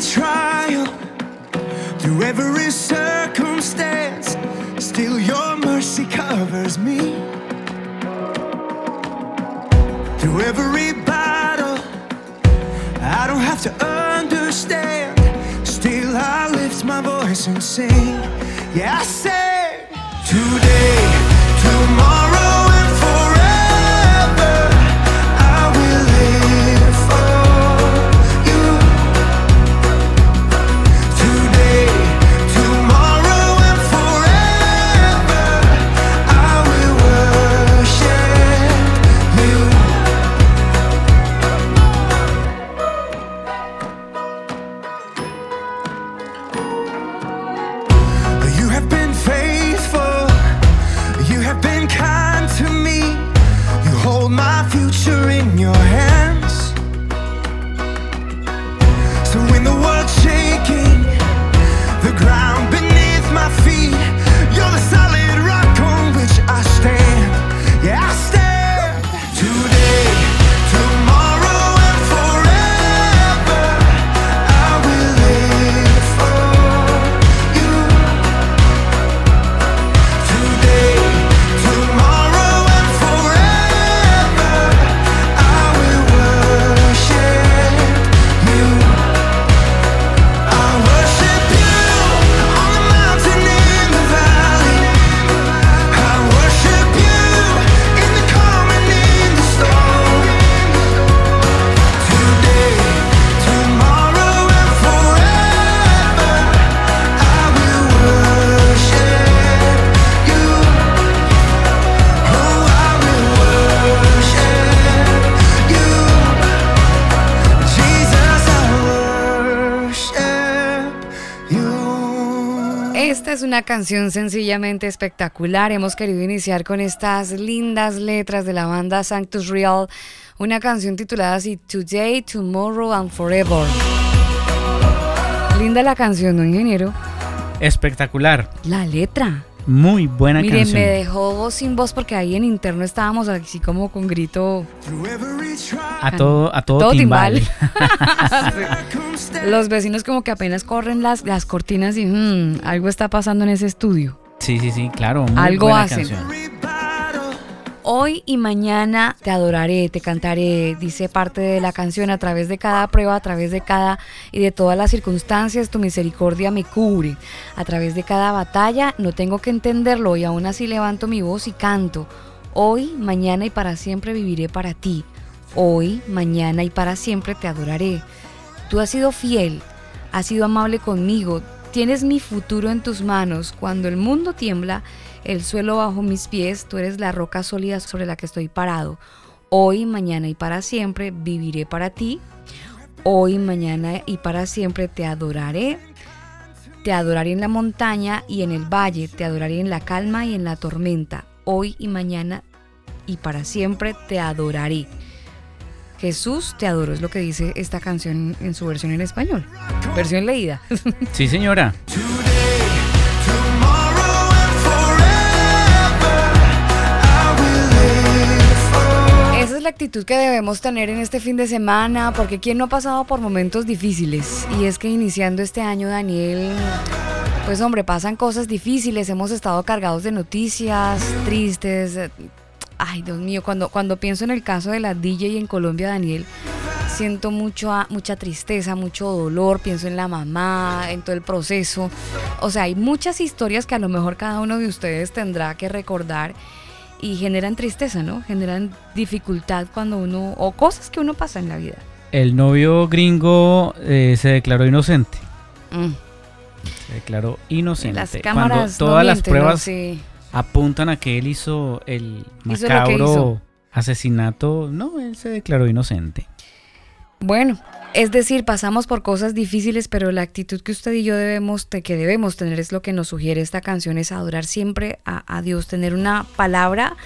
Trial, through every circumstance, still your mercy covers me. Through every battle, I don't have to understand. Still, I lift my voice and sing. Yeah, I say, today, tomorrow, una canción sencillamente espectacular. Hemos querido iniciar con estas lindas letras de la banda Sanctus Real, una canción titulada así Today, Tomorrow and Forever. Linda la canción, ¿no, ingeniero? Espectacular. La letra. Muy buena Miren, canción. me dejó sin voz porque ahí en interno estábamos así como con grito. A todo, a todo, todo timbal. Los vecinos como que apenas corren las, las cortinas y hmm, algo está pasando en ese estudio. Sí, sí, sí, claro. Muy Algo buena hacen. canción. Hoy y mañana te adoraré, te cantaré, dice parte de la canción, a través de cada prueba, a través de cada y de todas las circunstancias, tu misericordia me cubre. A través de cada batalla, no tengo que entenderlo y aún así levanto mi voz y canto. Hoy, mañana y para siempre viviré para ti. Hoy, mañana y para siempre te adoraré. Tú has sido fiel, has sido amable conmigo, tienes mi futuro en tus manos. Cuando el mundo tiembla, el suelo bajo mis pies, tú eres la roca sólida sobre la que estoy parado. Hoy, mañana y para siempre viviré para ti. Hoy, mañana y para siempre te adoraré. Te adoraré en la montaña y en el valle, te adoraré en la calma y en la tormenta. Hoy y mañana y para siempre te adoraré. Jesús te adoro, es lo que dice esta canción en su versión en español. Versión leída. Sí, señora. Actitud que debemos tener en este fin de semana, porque ¿quién no ha pasado por momentos difíciles? Y es que iniciando este año, Daniel, pues hombre, pasan cosas difíciles, hemos estado cargados de noticias tristes. Ay, Dios mío, cuando, cuando pienso en el caso de la DJ en Colombia, Daniel, siento mucho, mucha tristeza, mucho dolor, pienso en la mamá, en todo el proceso. O sea, hay muchas historias que a lo mejor cada uno de ustedes tendrá que recordar y generan tristeza, ¿no? Generan dificultad cuando uno, o cosas que uno pasa en la vida. El novio gringo eh, se declaró inocente. Mm. Se declaró inocente. Las Cuando cámaras no todas las mienten, ¿no? pruebas Sí. apuntan a que él hizo el Hizo macabro hizo. asesinato, no, él se declaró inocente. Bueno, es decir, pasamos por cosas difíciles, pero la actitud que usted y yo debemos, que debemos tener es lo que nos sugiere esta canción, es adorar siempre a, Dios, tener una palabra,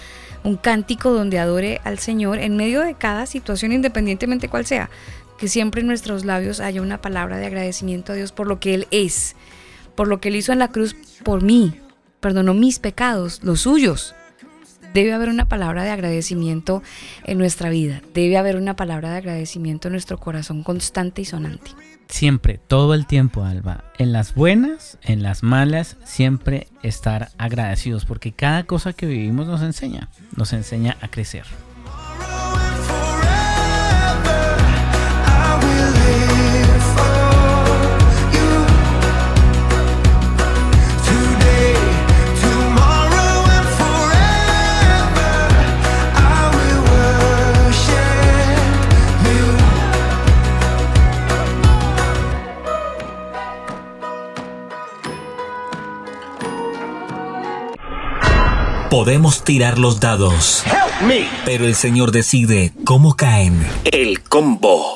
un cántico donde adore al Señor en medio de cada situación, independientemente cuál sea, que siempre en nuestros labios haya una palabra de agradecimiento a Dios por lo que Él es, por lo que Él hizo en la cruz por mí, perdonó mis pecados, los suyos. Debe haber una palabra de agradecimiento en nuestra vida, debe haber una palabra de agradecimiento en nuestro corazón constante y sonante. Siempre, todo el tiempo, Alba. En las buenas, en las malas, siempre estar agradecidos, porque cada cosa que vivimos nos enseña, nos enseña a crecer. Podemos tirar los dados, pero el Señor decide cómo caen. El combo.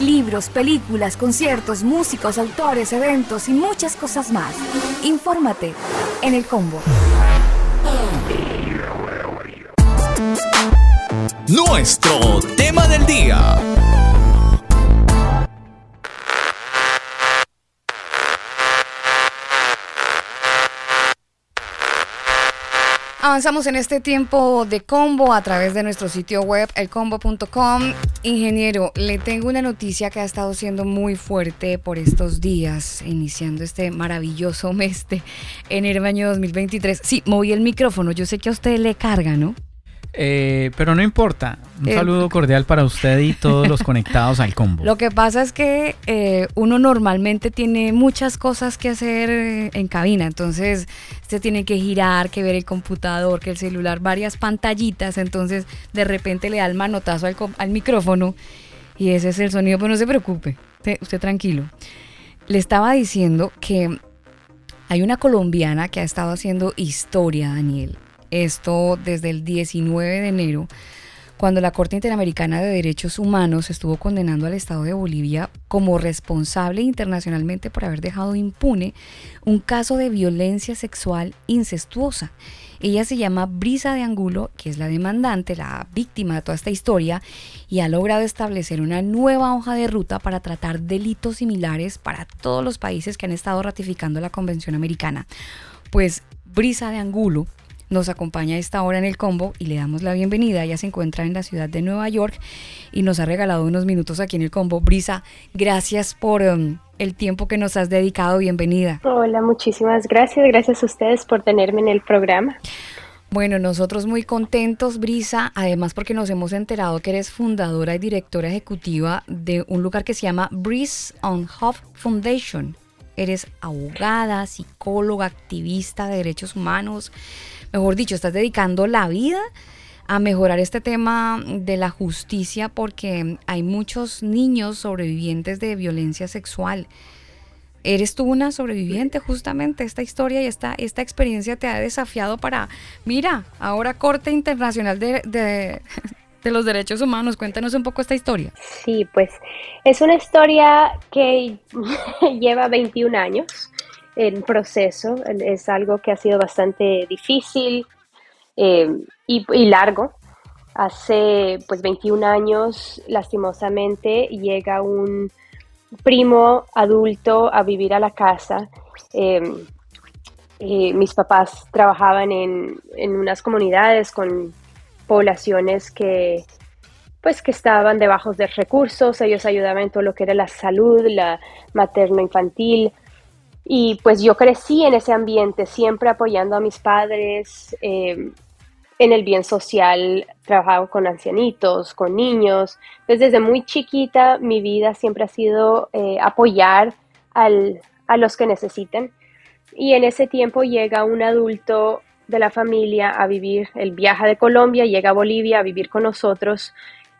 Libros, películas, conciertos, músicos, autores, eventos y muchas cosas más. Infórmate en el combo. Nuestro tema del día. Avanzamos en este tiempo de combo a través de nuestro sitio web, elcombo.com. Ingeniero, le tengo una noticia que ha estado siendo muy fuerte por estos días, iniciando este maravilloso mes de enero año 2023. Sí, moví el micrófono, yo sé que a usted le carga, ¿no? Eh, pero no importa. Un Eh, saludo cordial para usted y todos los conectados al combo. Lo que pasa es que eh, uno normalmente tiene muchas cosas que hacer en cabina, entonces usted tiene que girar, que ver el computador, que el celular, varias pantallitas, entonces de repente le da el manotazo al, micrófono y ese es el sonido, pero no se preocupe, usted, usted tranquilo. Le estaba diciendo que hay una colombiana que ha estado haciendo historia, Daniel. Esto desde el 19 de enero cuando la Corte Interamericana de Derechos Humanos estuvo condenando al Estado de Bolivia como responsable internacionalmente por haber dejado impune un caso de violencia sexual incestuosa. Ella se llama Brisa de Angulo, que es la demandante, la víctima de toda esta historia, y ha logrado establecer una nueva hoja de ruta para tratar delitos similares para todos los países que han estado ratificando la Convención Americana. Pues Brisa de Angulo nos acompaña a esta hora en el combo y le damos la bienvenida. Ella se encuentra en la ciudad de Nueva York y nos ha regalado unos minutos aquí en el combo. Brisa, gracias por um, el tiempo que nos has dedicado. Bienvenida. Hola, muchísimas gracias. Gracias a ustedes por tenerme en el programa. Bueno, nosotros muy contentos, Brisa, además porque nos hemos enterado que eres fundadora y directora ejecutiva de un lugar que se llama Breeze on Hope Foundation. Eres abogada, psicóloga, activista de derechos humanos. Mejor dicho, estás dedicando la vida a mejorar este tema de la justicia porque hay muchos niños sobrevivientes de violencia sexual. Eres tú una sobreviviente justamente, esta historia y esta, esta experiencia te ha desafiado para, mira, ahora Corte Internacional de, de, de los Derechos Humanos, cuéntanos un poco esta historia. Sí, pues es una historia que lleva 21 años en proceso, es algo que ha sido bastante difícil eh, y, largo. Hace pues 21 años, lastimosamente, llega un primo adulto a vivir a la casa. Eh, eh, mis papás trabajaban en, en, unas comunidades con poblaciones que pues que estaban de bajos de recursos, ellos ayudaban en todo lo que era la salud, la materno-infantil, y pues yo crecí en ese ambiente, siempre apoyando a mis padres eh, en el bien social, trabajaba con ancianitos, con niños. Entonces desde muy chiquita mi vida siempre ha sido eh, apoyar al, a los que necesiten. Y en ese tiempo llega un adulto de la familia a vivir, él viaja de Colombia, llega a Bolivia a vivir con nosotros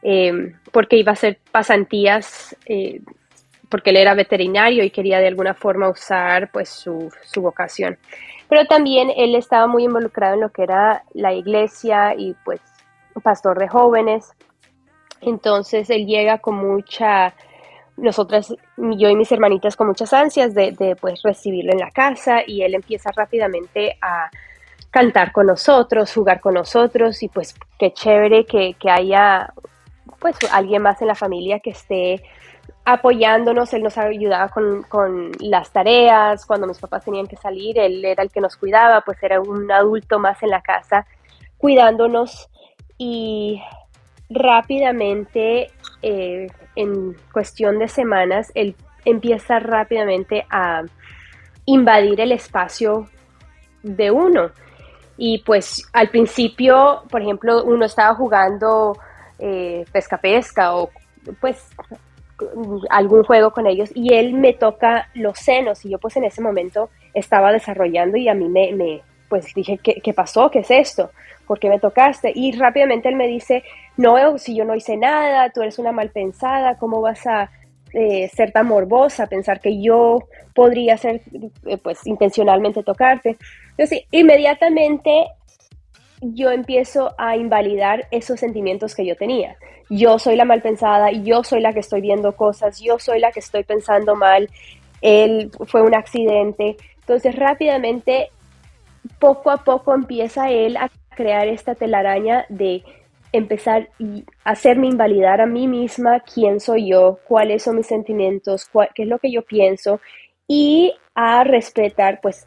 eh, porque iba a hacer pasantías eh, porque él era veterinario y quería de alguna forma usar pues su, su, vocación. Pero también él estaba muy involucrado en lo que era la iglesia y pues pastor de jóvenes. Entonces él llega con mucha, nosotras, yo y mis hermanitas con muchas ansias de, de pues recibirlo en la casa y él empieza rápidamente a cantar con nosotros, jugar con nosotros y pues qué chévere que, que haya pues alguien más en la familia que esté apoyándonos, él nos ayudaba con, con, las tareas, cuando mis papás tenían que salir, él era el que nos cuidaba, pues era un adulto más en la casa cuidándonos y rápidamente, eh, en cuestión de semanas, él empieza rápidamente a invadir el espacio de uno. Y pues al principio, por ejemplo, uno estaba jugando eh, pesca pesca o pues algún juego con ellos y él me toca los senos y yo pues en ese momento estaba desarrollando y a mí me, me pues dije, ¿qué, ¿qué, pasó? ¿Qué es esto? ¿Por qué me tocaste? Y rápidamente él me dice, no, si yo no hice nada, tú eres una mal pensada, ¿cómo vas a eh, ser tan morbosa, pensar que yo podría ser, eh, pues intencionalmente tocarte? Entonces, inmediatamente yo empiezo a invalidar esos sentimientos que yo tenía. Yo soy la mal pensada, yo soy la que estoy viendo cosas, yo soy la que estoy pensando mal, él fue un accidente. Entonces rápidamente, poco a poco empieza él a crear esta telaraña de empezar a hacerme invalidar a mí misma quién soy yo, cuáles son mis sentimientos, qué es lo que yo pienso y a respetar pues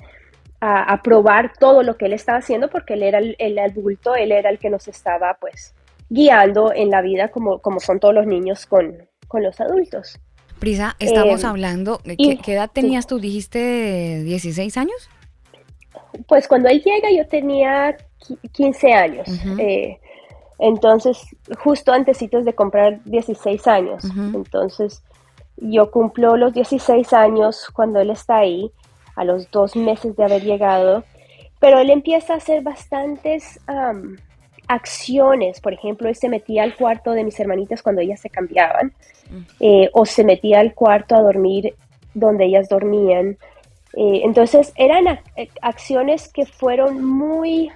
a, a, probar todo lo que él estaba haciendo porque él era el, adulto, él era el que nos estaba pues guiando en la vida como, como son todos los niños con, con los adultos. Prisa, estamos eh, hablando, ¿qué, ¿qué, edad tenías tú? ¿Dijiste 16 años? Pues cuando él llega yo tenía 15 años. Uh -huh. eh, entonces, justo antesitos de comprar 16 años. Uh -huh. Entonces, yo cumplo los 16 años cuando él está ahí a los dos meses de haber llegado, pero él empieza a hacer bastantes um, acciones, por ejemplo, él se metía al cuarto de mis hermanitas cuando ellas se cambiaban, mm. eh, o se metía al cuarto a dormir donde ellas dormían. Eh, entonces eran ac acciones que fueron muy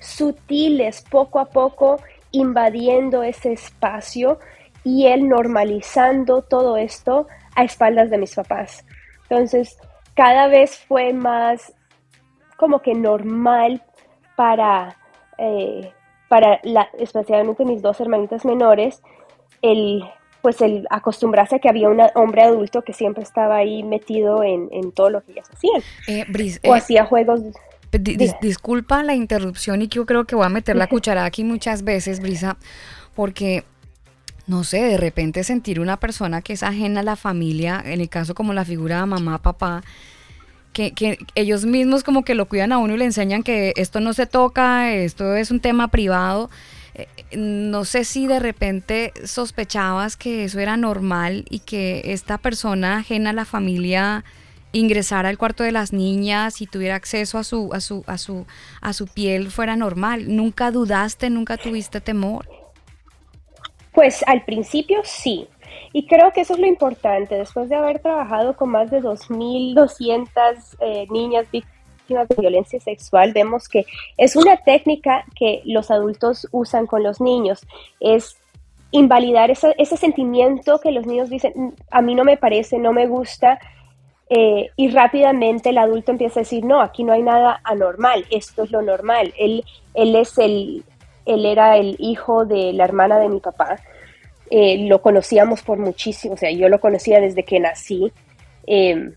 sutiles, poco a poco invadiendo ese espacio y él normalizando todo esto a espaldas de mis papás. Entonces, cada vez fue más como que normal para, eh, para la, especialmente mis dos hermanitas menores, el pues el acostumbrarse a que había un hombre adulto que siempre estaba ahí metido en, en todo lo que ellas hacían. Eh, Brice, o eh, hacía juegos... Dis, disculpa la interrupción y que yo creo que voy a meter la cuchara aquí muchas veces, Brisa, porque no sé, de repente sentir una persona que es ajena a la familia, en el caso como la figura de mamá, papá, que, ellos mismos como que lo cuidan a uno y le enseñan que esto no se toca, esto es un tema privado. Eh, no sé si de repente sospechabas que eso era normal y que esta persona ajena a la familia ingresara al cuarto de las niñas y tuviera acceso a su, a su, a su, a su piel fuera normal. ¿Nunca dudaste, nunca tuviste temor? Pues al principio sí, y creo que eso es lo importante, después de haber trabajado con más de 2.200 eh, niñas víctimas de violencia sexual, vemos que es una técnica que los adultos usan con los niños, es invalidar ese, ese sentimiento que los niños dicen, mm, a mí no me parece, no me gusta, eh, y rápidamente el adulto empieza a decir, no, aquí no hay nada anormal, esto es lo normal, él, él es el, él era el hijo de la hermana de mi papá, eh, lo conocíamos por muchísimo, o sea, yo lo conocía desde que nací eh,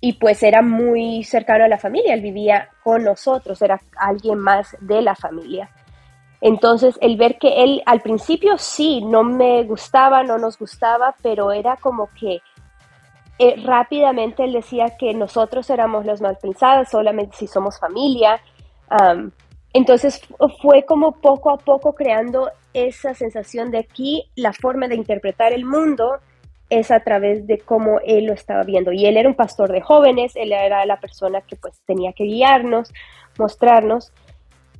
y pues era muy cercano a la familia, él vivía con nosotros, era alguien más de la familia. Entonces, el ver que él al principio sí, no me gustaba, no nos gustaba, pero era como que eh, rápidamente él decía que nosotros éramos los mal pensados, solamente si somos familia. Entonces fue como poco a poco creando esa sensación de aquí la forma de interpretar el mundo es a través de cómo él lo estaba viendo. Y él era un pastor de jóvenes, él era la persona que pues tenía que guiarnos, mostrarnos.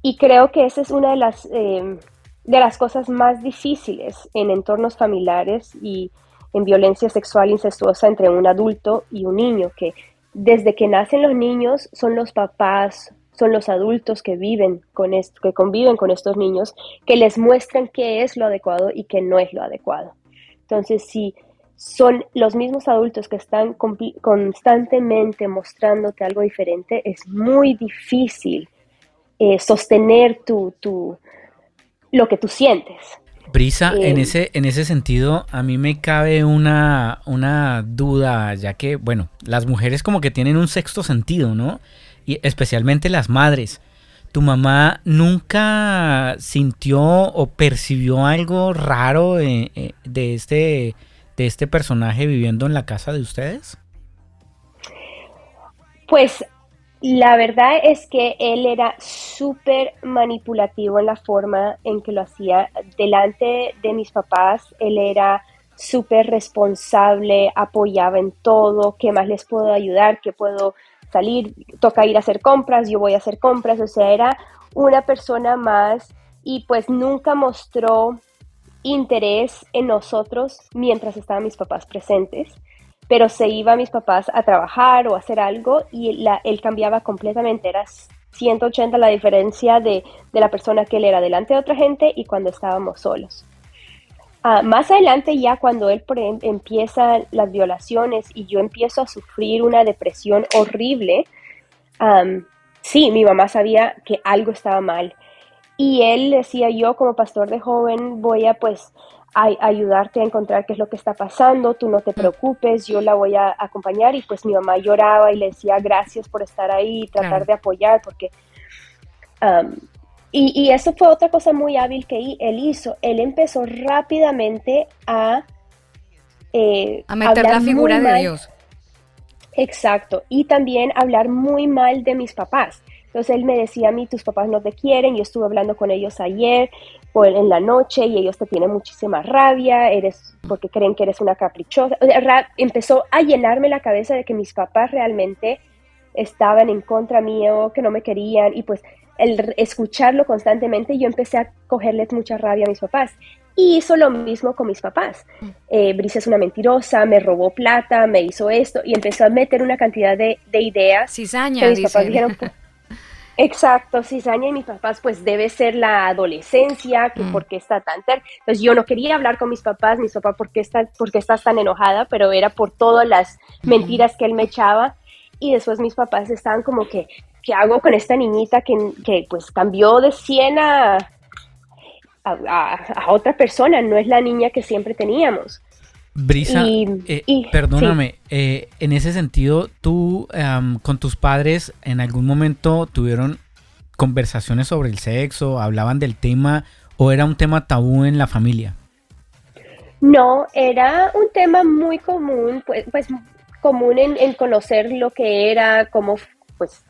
Y creo que esa es una de las, eh, de las cosas más difíciles en entornos familiares y en violencia sexual incestuosa entre un adulto y un niño, que desde que nacen los niños son los papás son los adultos que viven con esto, que conviven con estos niños, que les muestran qué es lo adecuado y qué no es lo adecuado. Entonces, si son los mismos adultos que están constantemente mostrándote algo diferente, es muy difícil eh, sostener tu, tu, lo que tú sientes. Brisa, en, Eh, ese, en ese sentido, a mí me cabe una, una duda, ya que, bueno, las mujeres como que tienen un sexto sentido, ¿no? Y especialmente las madres. ¿Tu mamá nunca sintió o percibió algo raro eh, eh, de, este, de este personaje viviendo en la casa de ustedes? Pues la verdad es que él era súper manipulativo en la forma en que lo hacía. Delante de mis papás, él era súper responsable, apoyaba en todo, qué más les puedo ayudar, qué puedo salir, toca ir a hacer compras, yo voy a hacer compras, o sea, era una persona más y pues nunca mostró interés en nosotros mientras estaban mis papás presentes pero se iba mis papás a trabajar o a hacer algo y él cambiaba completamente, era 180 la diferencia de, de, la persona que él era delante de otra gente y cuando estábamos solos. Uh, más adelante ya cuando él em, empieza las violaciones y yo empiezo a sufrir una depresión horrible, um, sí, mi mamá sabía que algo estaba mal. Y él decía, yo como pastor de joven voy a pues a ayudarte a encontrar qué es lo que está pasando, tú no te preocupes, yo la voy a acompañar y pues mi mamá lloraba y le decía gracias por estar ahí, tratar claro. de apoyar porque... Um, y, y, eso fue otra cosa muy hábil que él hizo, él empezó rápidamente a... Eh, a meter la figura de Dios. Exacto, y también hablar muy mal de mis papás. Entonces él me decía a mí, tus papás no te quieren, yo estuve hablando con ellos ayer o en la noche y ellos te tienen muchísima rabia, eres porque creen que eres una caprichosa. O sea, empezó a llenarme la cabeza de que mis papás realmente estaban en contra mío, que no me querían y pues el escucharlo constantemente yo empecé a cogerles mucha rabia a mis papás. Y hizo lo mismo con mis papás. Eh, Brisa es una mentirosa, me robó plata, me hizo esto y empezó a meter una cantidad de, de ideas. Cizaña, que mis dice. papás dijeron, Exacto, cizaña y mis papás, pues debe ser la adolescencia, que mm. por qué está tan ter Entonces yo no quería hablar con mis papás, mis papás, ¿por qué, está, ¿por qué estás tan enojada? Pero era por todas las mentiras que él me echaba. Y después mis papás estaban como que, ¿qué hago con esta niñita que, que pues cambió de 100 a, a, a, a, otra persona? No es la niña que siempre teníamos. Brisa, y, eh, y, perdóname, sí. eh, en ese sentido, tú um, con tus padres en algún momento tuvieron conversaciones sobre el sexo, hablaban del tema o era un tema tabú en la familia? No, era un tema muy común, pues, pues común en, en, conocer lo que era, como pues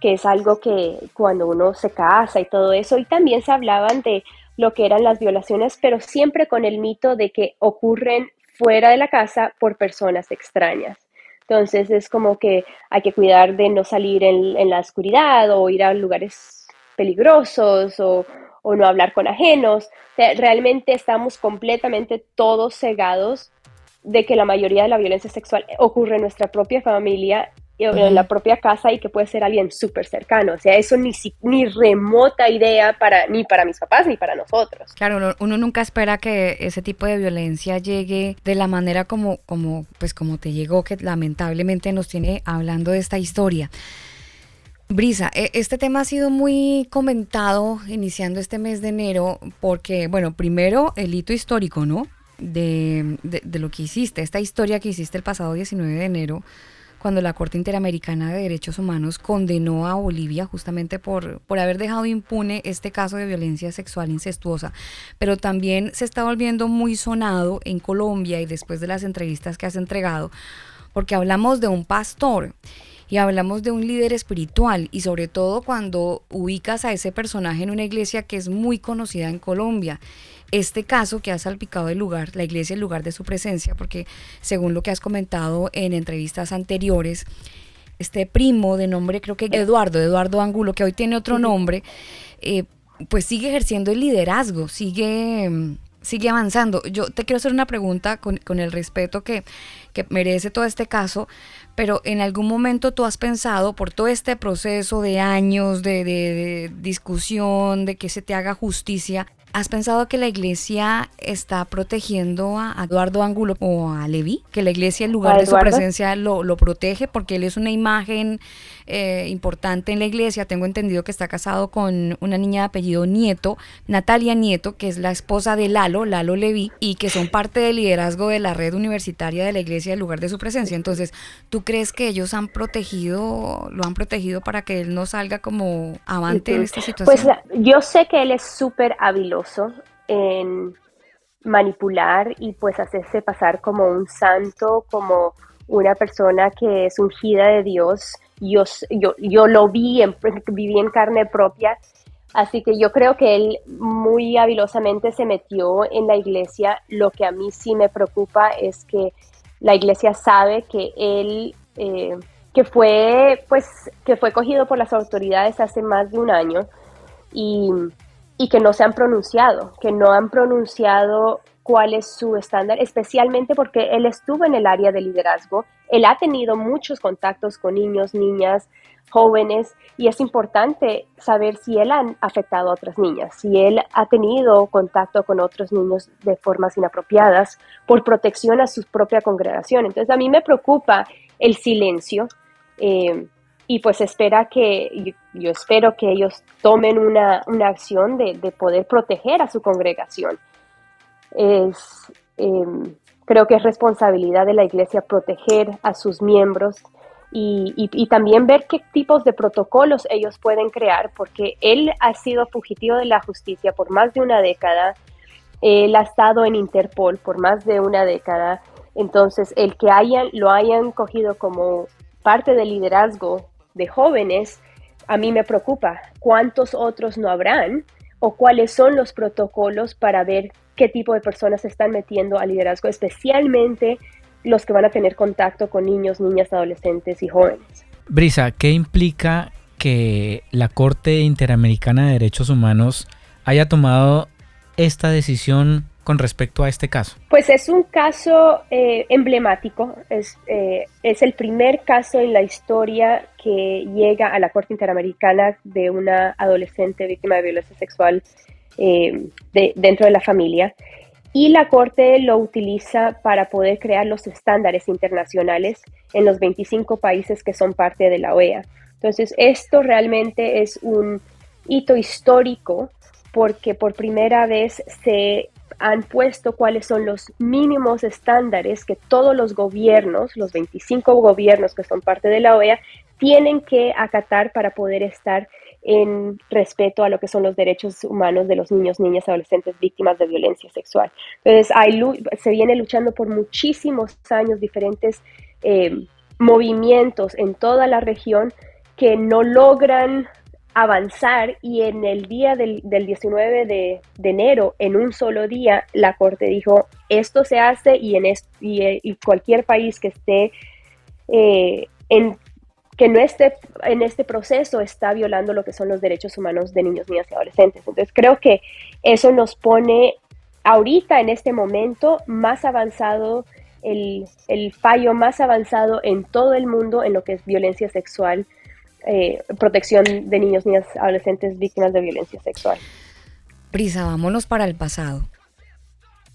que es algo que cuando uno se casa y todo eso, y también se hablaban de lo que eran las violaciones, pero siempre con el mito de que ocurren fuera de la casa por personas extrañas. Entonces es como que hay que cuidar de no salir en, la oscuridad o ir a lugares peligrosos o, no hablar con ajenos. Realmente estamos completamente todos cegados de que la mayoría de la violencia sexual ocurre en nuestra propia familia en la propia casa y que puede ser alguien súper cercano. O sea, eso ni, ni remota idea para, ni para mis papás ni para nosotros. Claro, uno, uno, nunca espera que ese tipo de violencia llegue de la manera como, como, pues como te llegó, que lamentablemente nos tiene hablando de esta historia. Brisa, este tema ha sido muy comentado iniciando este mes de enero porque, bueno, primero el hito histórico, ¿no? De, de, de lo que hiciste, esta historia que hiciste el pasado 19 de enero cuando la Corte Interamericana de Derechos Humanos condenó a Bolivia justamente por, por haber dejado impune este caso de violencia sexual incestuosa. Pero también se está volviendo muy sonado en Colombia y después de las entrevistas que has entregado, porque hablamos de un pastor y hablamos de un líder espiritual y sobre todo cuando ubicas a ese personaje en una iglesia que es muy conocida en Colombia este caso que ha salpicado el lugar, la iglesia, el lugar de su presencia, porque según lo que has comentado en entrevistas anteriores, este primo de nombre, creo que Eduardo, Eduardo Angulo, que hoy tiene otro nombre, eh, pues sigue ejerciendo el liderazgo, sigue, sigue avanzando. Yo te quiero hacer una pregunta con, con el respeto que, que merece todo este caso, pero en algún momento tú has pensado por todo este proceso de años de, de discusión, de que se te haga justicia, ¿Has pensado que la iglesia está protegiendo a Eduardo Ángulo o a Levi? Que la iglesia, en lugar de su presencia, lo, lo, protege porque él es una imagen eh, importante en la iglesia. Tengo entendido que está casado con una niña de apellido Nieto, Natalia Nieto, que es la esposa de Lalo, Lalo Levi, y que son parte del liderazgo de la red universitaria de la iglesia en lugar de su presencia. Entonces, ¿tú crees que ellos han protegido, lo han protegido para que él no salga como avante en esta situación? Pues yo sé que él es súper habiloso en manipular y pues hacerse pasar como un santo, como una persona que es ungida de Dios. Yo, yo, yo lo vi, en, viví en carne propia, así que yo creo que él muy habilosamente se metió en la iglesia. Lo que a mí sí me preocupa es que la iglesia sabe que él, eh, que fue, pues, que fue cogido por las autoridades hace más de un año y y que no se han pronunciado, que no han pronunciado cuál es su estándar, especialmente porque él estuvo en el área de liderazgo, él ha tenido muchos contactos con niños, niñas, jóvenes, y es importante saber si él ha afectado a otras niñas, si él ha tenido contacto con otros niños de formas inapropiadas por protección a su propia congregación. Entonces a mí me preocupa el silencio. Eh, y pues espera que, yo, espero que ellos tomen una, acción de, poder proteger a su congregación. Es, em, creo que es responsabilidad de la iglesia proteger a sus miembros y, también ver qué tipos de protocolos ellos pueden crear, porque él ha sido fugitivo de la justicia por más de una década, él ha estado en Interpol por más de una década, entonces el que hayan, lo hayan cogido como parte del liderazgo de jóvenes, a mí me preocupa. Cuántos otros no habrán o cuáles son los protocolos para ver qué tipo de personas se están metiendo al liderazgo, especialmente los que van a tener contacto con niños, niñas, adolescentes y jóvenes. Brisa, ¿qué implica que la Corte Interamericana de Derechos Humanos haya tomado esta decisión con respecto a este caso? Pues es un caso eh, emblemático, es, eh, es el primer caso en la historia que llega a la Corte Interamericana de una adolescente víctima de violencia sexual eh, dentro de la familia. Y la Corte lo utiliza para poder crear los estándares internacionales en los 25 países que son parte de la OEA. Entonces, esto realmente es un hito histórico porque por primera vez se han puesto cuáles son los mínimos estándares que todos los gobiernos, los 25 gobiernos que son parte de la OEA, tienen que acatar para poder estar en respeto a lo que son los derechos humanos de los niños, niñas, adolescentes víctimas de violencia sexual. Entonces, hay, se viene luchando por muchísimos años diferentes eh, movimientos en toda la región que no logran avanzar y en el día del, 19 de, enero, en un solo día, la Corte dijo, esto se hace y, en y, cualquier país que esté eh, en que no esté en este proceso está violando lo que son los derechos humanos de niños, niñas y adolescentes. Entonces creo que eso nos pone ahorita en este momento más avanzado, el, fallo más avanzado en todo el mundo en lo que es violencia sexual eh, protección de niños, niñas, adolescentes víctimas de violencia sexual. Prisa, vámonos para el pasado.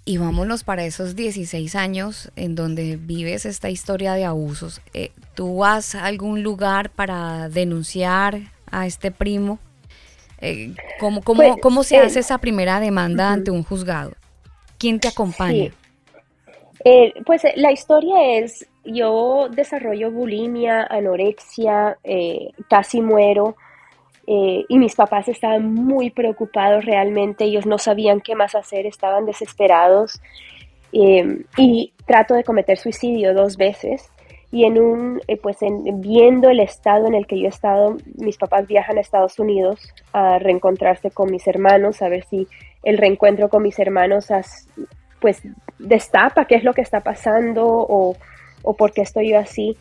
Y vámonos para esos 16 años en donde vives esta historia de abusos. Eh, ¿Tú vas a algún lugar para denunciar a este primo? Eh, ¿Cómo, cómo, pues, se hace esa primera demanda ante un juzgado? ¿Quién te acompaña? pues la historia es yo desarrollo bulimia, anorexia, eh, casi muero. Eh, y mis papás estaban muy preocupados realmente, ellos no sabían qué más hacer, estaban desesperados. Eh, y trato de cometer suicidio dos veces. Y en un, pues viendo el estado en el que yo he estado, mis papás viajan a Estados Unidos a reencontrarse con mis hermanos, a ver si el reencuentro con mis hermanos pues destapa qué es lo que está pasando o, o por qué estoy yo así.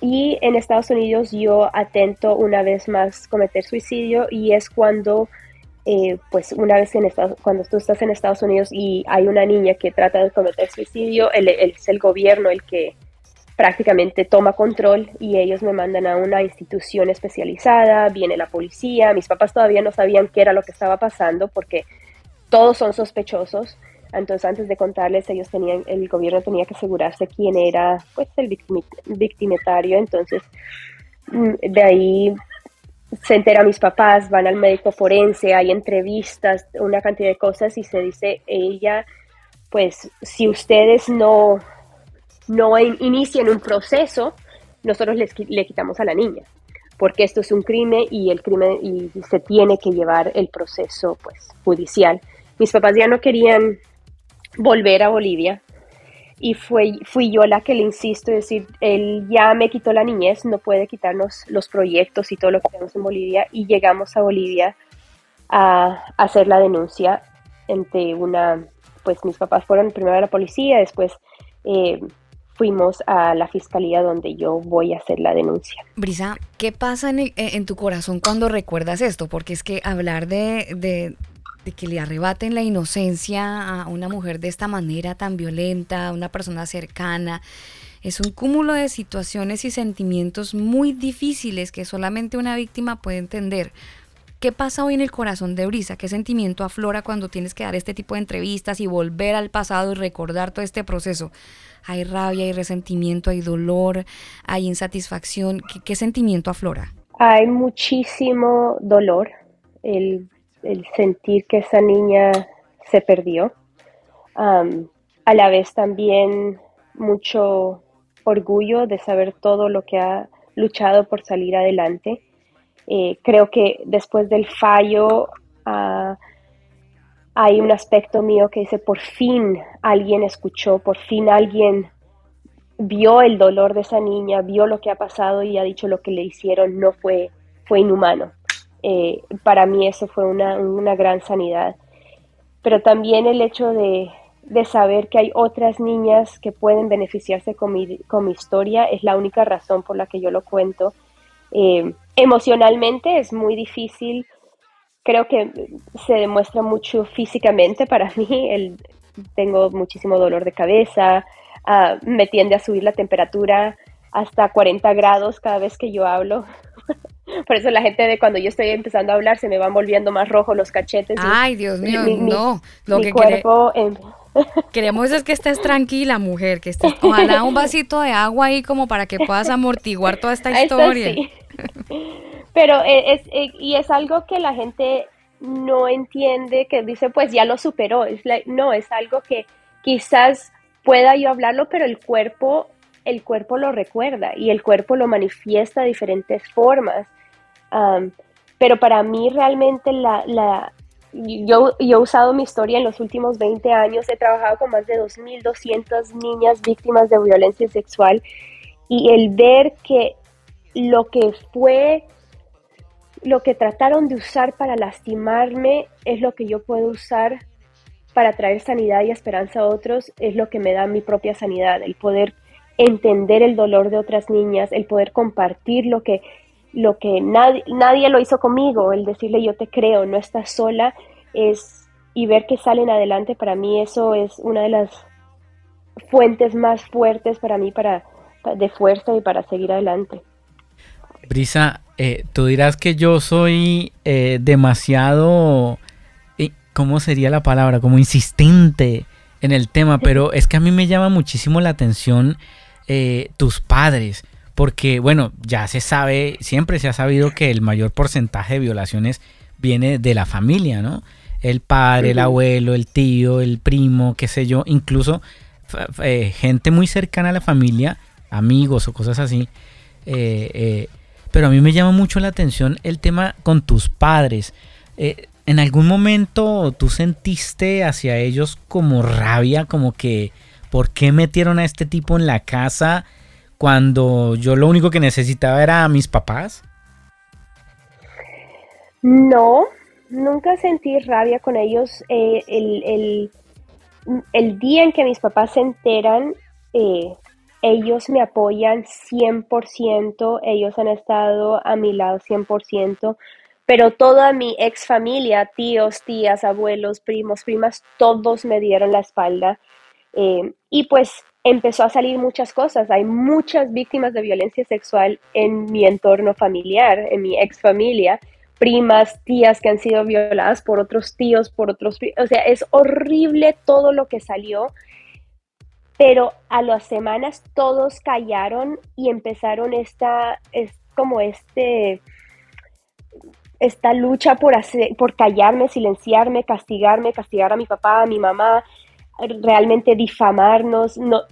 Y en Estados Unidos yo atento una vez más cometer suicidio y es cuando, eh, pues una vez en Estados, cuando tú estás en Estados Unidos y hay una niña que trata de cometer suicidio, es el gobierno el que prácticamente toma control y ellos me mandan a una institución especializada, viene la policía, mis papás todavía no sabían qué era lo que estaba pasando porque todos son sospechosos. Entonces, antes de contarles, ellos tenían, el gobierno tenía que asegurarse quién era, pues, el victimitario. Entonces, mm, de ahí se entera mis papás, van al médico forense, hay entrevistas, una cantidad de cosas y se dice ella, pues, si ustedes no, no inician un proceso, nosotros les, le quitamos a la niña, porque esto es un crimen y el crimen y se tiene que llevar el proceso, pues, judicial. Mis papás ya no querían volver a Bolivia y fue, fui yo la que le insisto, es decir, él ya me quitó la niñez, no puede quitarnos los proyectos y todo lo que tenemos en Bolivia y llegamos a Bolivia a, hacer la denuncia entre una, pues mis papás fueron primero a la policía, después eh, fuimos a la fiscalía donde yo voy a hacer la denuncia. Brisa, ¿qué pasa en, en tu corazón cuando recuerdas esto? Porque es que hablar de de que le arrebaten la inocencia a una mujer de esta manera tan violenta, a una persona cercana. Es un cúmulo de situaciones y sentimientos muy difíciles que solamente una víctima puede entender. ¿Qué pasa hoy en el corazón de Brisa? ¿Qué sentimiento aflora cuando tienes que dar este tipo de entrevistas y volver al pasado y recordar todo este proceso? Hay rabia, hay resentimiento, hay dolor, hay insatisfacción. ¿Qué, sentimiento aflora? Hay muchísimo dolor. El el sentir que esa niña se perdió. a la vez también mucho orgullo de saber todo lo que ha luchado por salir adelante. Eh, creo que después del fallo ah, hay un aspecto mío que dice, por fin alguien escuchó, por fin alguien vio el dolor de esa niña, vio lo que ha pasado y ha dicho lo que le hicieron no fue, fue inhumano. Eh, para mí eso fue una, gran sanidad. Pero también el hecho de, saber que hay otras niñas que pueden beneficiarse con mi, historia es la única razón por la que yo lo cuento. Eh, emocionalmente es muy difícil, creo que se demuestra mucho físicamente para mí, tengo muchísimo dolor de cabeza, ah, me tiende a subir la temperatura hasta 40 grados cada vez que yo hablo. Por eso la gente de cuando yo estoy empezando a hablar se me van volviendo más rojos los cachetes. Ay, Dios mío, no. Lo que cuerpo queremos es que estés tranquila, mujer, que estés, ojalá un vasito de agua ahí como para que puedas amortiguar toda esta historia. Pero e, es, e, y es algo que la gente no entiende, que dice, pues ya lo superó. Es no, es algo que quizás pueda yo hablarlo, pero el cuerpo el cuerpo lo recuerda y el cuerpo lo manifiesta de diferentes formas. pero para mí realmente la, yo, yo, he usado mi historia en los últimos 20 años, he trabajado con más de 2.200 niñas víctimas de violencia sexual y el ver que lo que fue, lo que trataron de usar para lastimarme es lo que yo puedo usar para traer sanidad y esperanza a otros, es lo que me da mi propia sanidad, el poder entender el dolor de otras niñas, el poder compartir lo que, lo que nadie, nadie lo hizo conmigo, el decirle yo te creo, no estás sola, es, y ver que salen adelante, para mí eso es una de las fuentes más fuertes para mí para, de fuerza y para seguir adelante. Brisa, eh, tú dirás que yo soy eh, demasiado, eh, ¿cómo sería la palabra? Como insistente en el tema, pero es que a mí me llama muchísimo la atención eh, tus padres? Porque, bueno, ya se sabe, siempre se ha sabido que el mayor porcentaje de violaciones viene de la familia, ¿no? El padre, el abuelo, el tío, el primo, qué sé yo, incluso eh, gente muy cercana a la familia, amigos o cosas así. Eh, pero a mí me llama mucho la atención el tema con tus padres. ¿En algún momento tú sentiste hacia ellos como rabia, como que ¿por qué metieron a este tipo en la casa cuando yo lo único que necesitaba era a mis papás? No, nunca sentí rabia con ellos. Eh, el, día en que mis papás se enteran, eh, ellos me apoyan 100%, ellos han estado a mi lado 100%, pero toda mi ex familia, tíos, tías, abuelos, primos, primas, todos me dieron la espalda. Eh, y pues empezó a salir muchas cosas. Hay muchas víctimas de violencia sexual en mi entorno familiar, en mi ex familia, primas, tías que han sido violadas por otros tíos, por otros... O sea, es horrible todo lo que salió, pero a las semanas todos callaron y empezaron esta, es como este, esta lucha por, hacer, por callarme, silenciarme, castigarme, castigar a mi papá, a mi mamá, realmente difamarnos, no,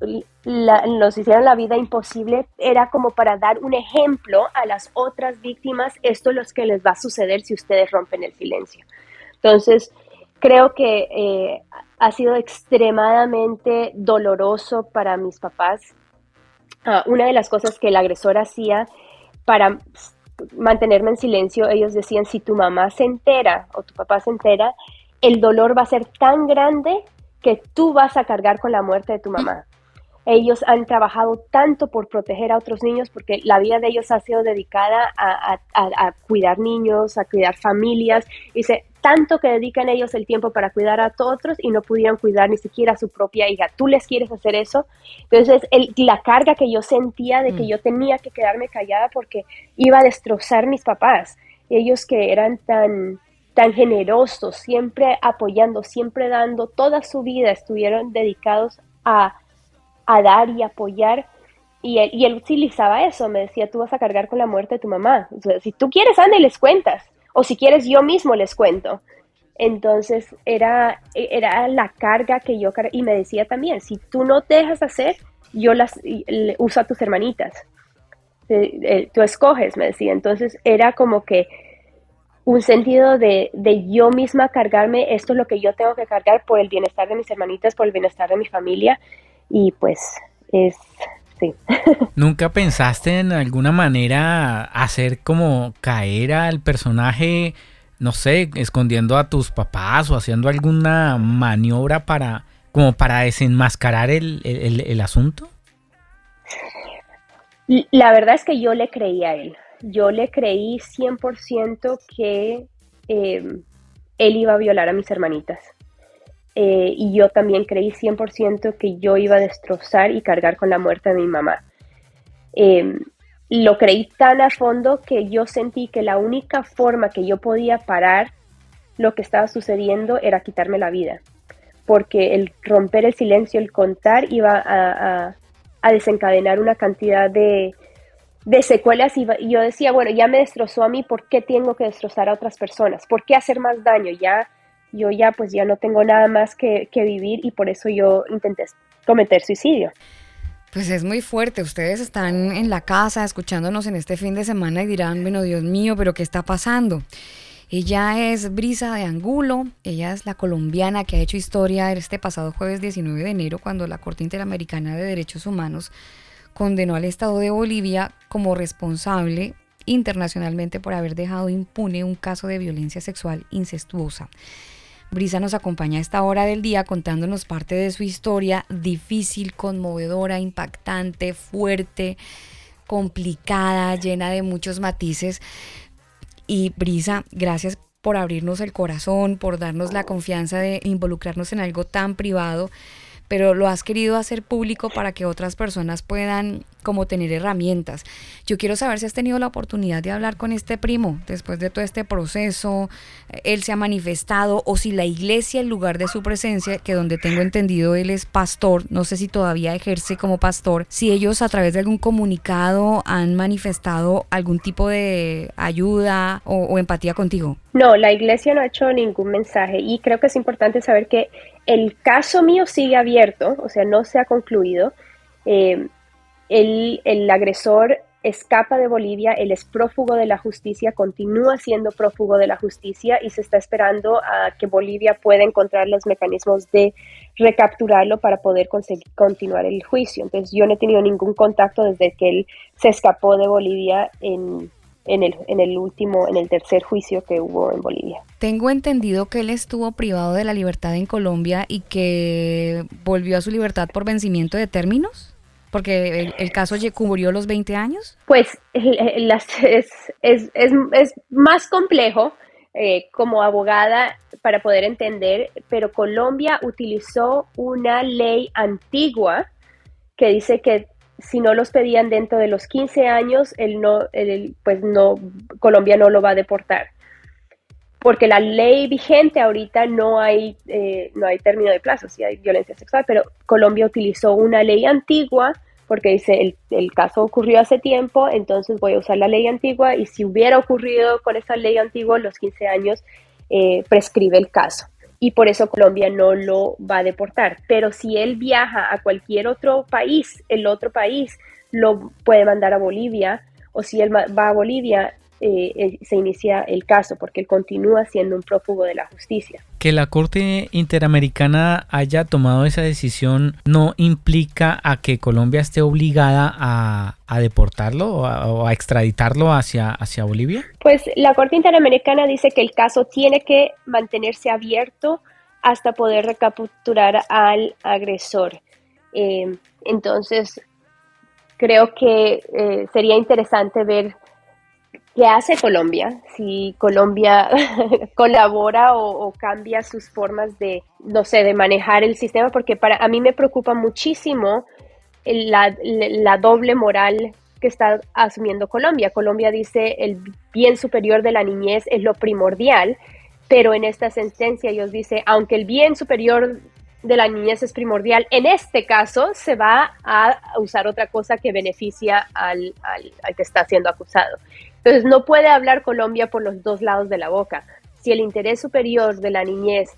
nos hicieron la vida imposible, era como para dar un ejemplo a las otras víctimas, esto es lo que les va a suceder si ustedes rompen el silencio. Entonces, creo que eh, ha sido extremadamente doloroso para mis papás. Ah, una de las cosas que el agresor hacía para mantenerme en silencio, ellos decían, si tu mamá se entera o tu papá se entera, el dolor va a ser tan grande que tú vas a cargar con la muerte de tu mamá. Ellos han trabajado tanto por proteger a otros niños porque la vida de ellos ha sido dedicada a, cuidar niños, a cuidar familias. Dice, tanto que dedican ellos el tiempo para cuidar a otros y no pudieron cuidar ni siquiera a su propia hija. ¿Tú les quieres hacer eso? Entonces, la carga que yo sentía de que mm. yo tenía que quedarme callada porque iba a destrozar mis papás. Ellos que eran tan tan generosos, siempre apoyando, siempre dando, toda su vida estuvieron dedicados a, dar y apoyar. Y él, y él, utilizaba eso, me decía, tú vas a cargar con la muerte de tu mamá. si tú quieres, anda y les cuentas. O si quieres, yo mismo les cuento. Entonces era, era la carga que yo y me decía también, si tú no te dejas hacer, yo las uso a tus hermanitas. Eh, tú escoges, me decía. Entonces era como que un sentido de, yo misma cargarme, esto es lo que yo tengo que cargar por el bienestar de mis hermanitas, por el bienestar de mi familia y pues es, sí. ¿Nunca pensaste en alguna manera hacer como caer al personaje, no sé, escondiendo a tus papás o haciendo alguna maniobra para, como para desenmascarar el, el asunto? La verdad es que yo le creía a él yo le creí 100% que em, él iba a violar a mis hermanitas. Eh, y yo también creí 100% que yo iba a destrozar y cargar con la muerte de mi mamá. Em, lo creí tan a fondo que yo sentí que la única forma que yo podía parar lo que estaba sucediendo era quitarme la vida, porque el romper el silencio, el contar, iba a desencadenar una cantidad de, de secuelas y, yo decía, bueno, ya me destrozó a mí, ¿por qué tengo que destrozar a otras personas? ¿Por qué hacer más daño? Ya, yo ya pues ya no tengo nada más que, vivir y por eso yo intenté cometer suicidio. Pues es muy fuerte. Ustedes están en la casa escuchándonos en este fin de semana y dirán, bueno, Dios mío, pero ¿qué está pasando? Ella es Brisa de Angulo, ella es la colombiana que ha hecho historia este pasado jueves 19 de enero cuando la Corte Interamericana de Derechos Humanos condenó al Estado de Bolivia como responsable internacionalmente por haber dejado impune un caso de violencia sexual incestuosa. Brisa nos acompaña a esta hora del día contándonos parte de su historia difícil, conmovedora, impactante, fuerte, complicada, llena de muchos matices. Y Brisa, gracias por abrirnos el corazón, por darnos la confianza de involucrarnos en algo tan privado pero lo has querido hacer público para que otras personas puedan como tener herramientas. Yo quiero saber si has tenido la oportunidad de hablar con este primo después de todo este proceso, él se ha manifestado o si la iglesia, en lugar de su presencia, que donde tengo entendido él es pastor, no sé si todavía ejerce como pastor, si ellos a través de algún comunicado han manifestado algún tipo de ayuda o, o empatía contigo. No, la iglesia no ha hecho ningún mensaje y creo que es importante saber que el caso mío sigue abierto, o sea, no se ha concluido. Eh, el, agresor escapa de Bolivia, él es prófugo de la justicia, continúa siendo prófugo de la justicia y se está esperando a que Bolivia pueda encontrar los mecanismos de recapturarlo para poder conseguir, continuar el juicio. Entonces yo no he tenido ningún contacto desde que él se escapó de Bolivia en, en el, en el último, en el tercer juicio que hubo en Bolivia. Tengo entendido que él estuvo privado de la libertad en Colombia y que volvió a su libertad por vencimiento de términos, porque el, caso cubrió los 20 años. Pues es, es, es, es más complejo. eh, como abogada para poder entender, pero Colombia utilizó una ley antigua que dice que si no los pedían dentro de los 15 años, el no, pues no, Colombia no lo va a deportar. Porque la ley vigente ahorita no hay, eh, no hay término de plazo, si hay violencia sexual, pero Colombia utilizó una ley antigua porque dice el, caso ocurrió hace tiempo, entonces voy a usar la ley antigua y si hubiera ocurrido con esa ley antigua, los 15 años eh, prescribe el caso y por eso Colombia no lo va a deportar. Pero si él viaja a cualquier otro país, el otro país lo puede mandar a Bolivia, o si él va a Bolivia, eh, eh, se inicia el caso, porque él continúa siendo un prófugo de la justicia. Que la Corte Interamericana haya tomado esa decisión no implica a que Colombia esté obligada a, deportarlo o a, extraditarlo hacia, hacia Bolivia? Pues la Corte Interamericana dice que el caso tiene que mantenerse abierto hasta poder recapturar al agresor. Eh, entonces, creo que sería interesante ver ¿Qué hace Colombia? Si Colombia colabora o, cambia sus formas de, no sé, de manejar el sistema, porque para a mí me preocupa muchísimo la, doble moral que está asumiendo Colombia. Colombia dice el bien superior de la niñez es lo primordial, pero en esta sentencia ellos dice, aunque el bien superior de la niñez es primordial, en este caso se va a usar otra cosa que beneficia al, al que está siendo acusado. Entonces, no puede hablar Colombia por los dos lados de la boca. Si el interés superior de la niñez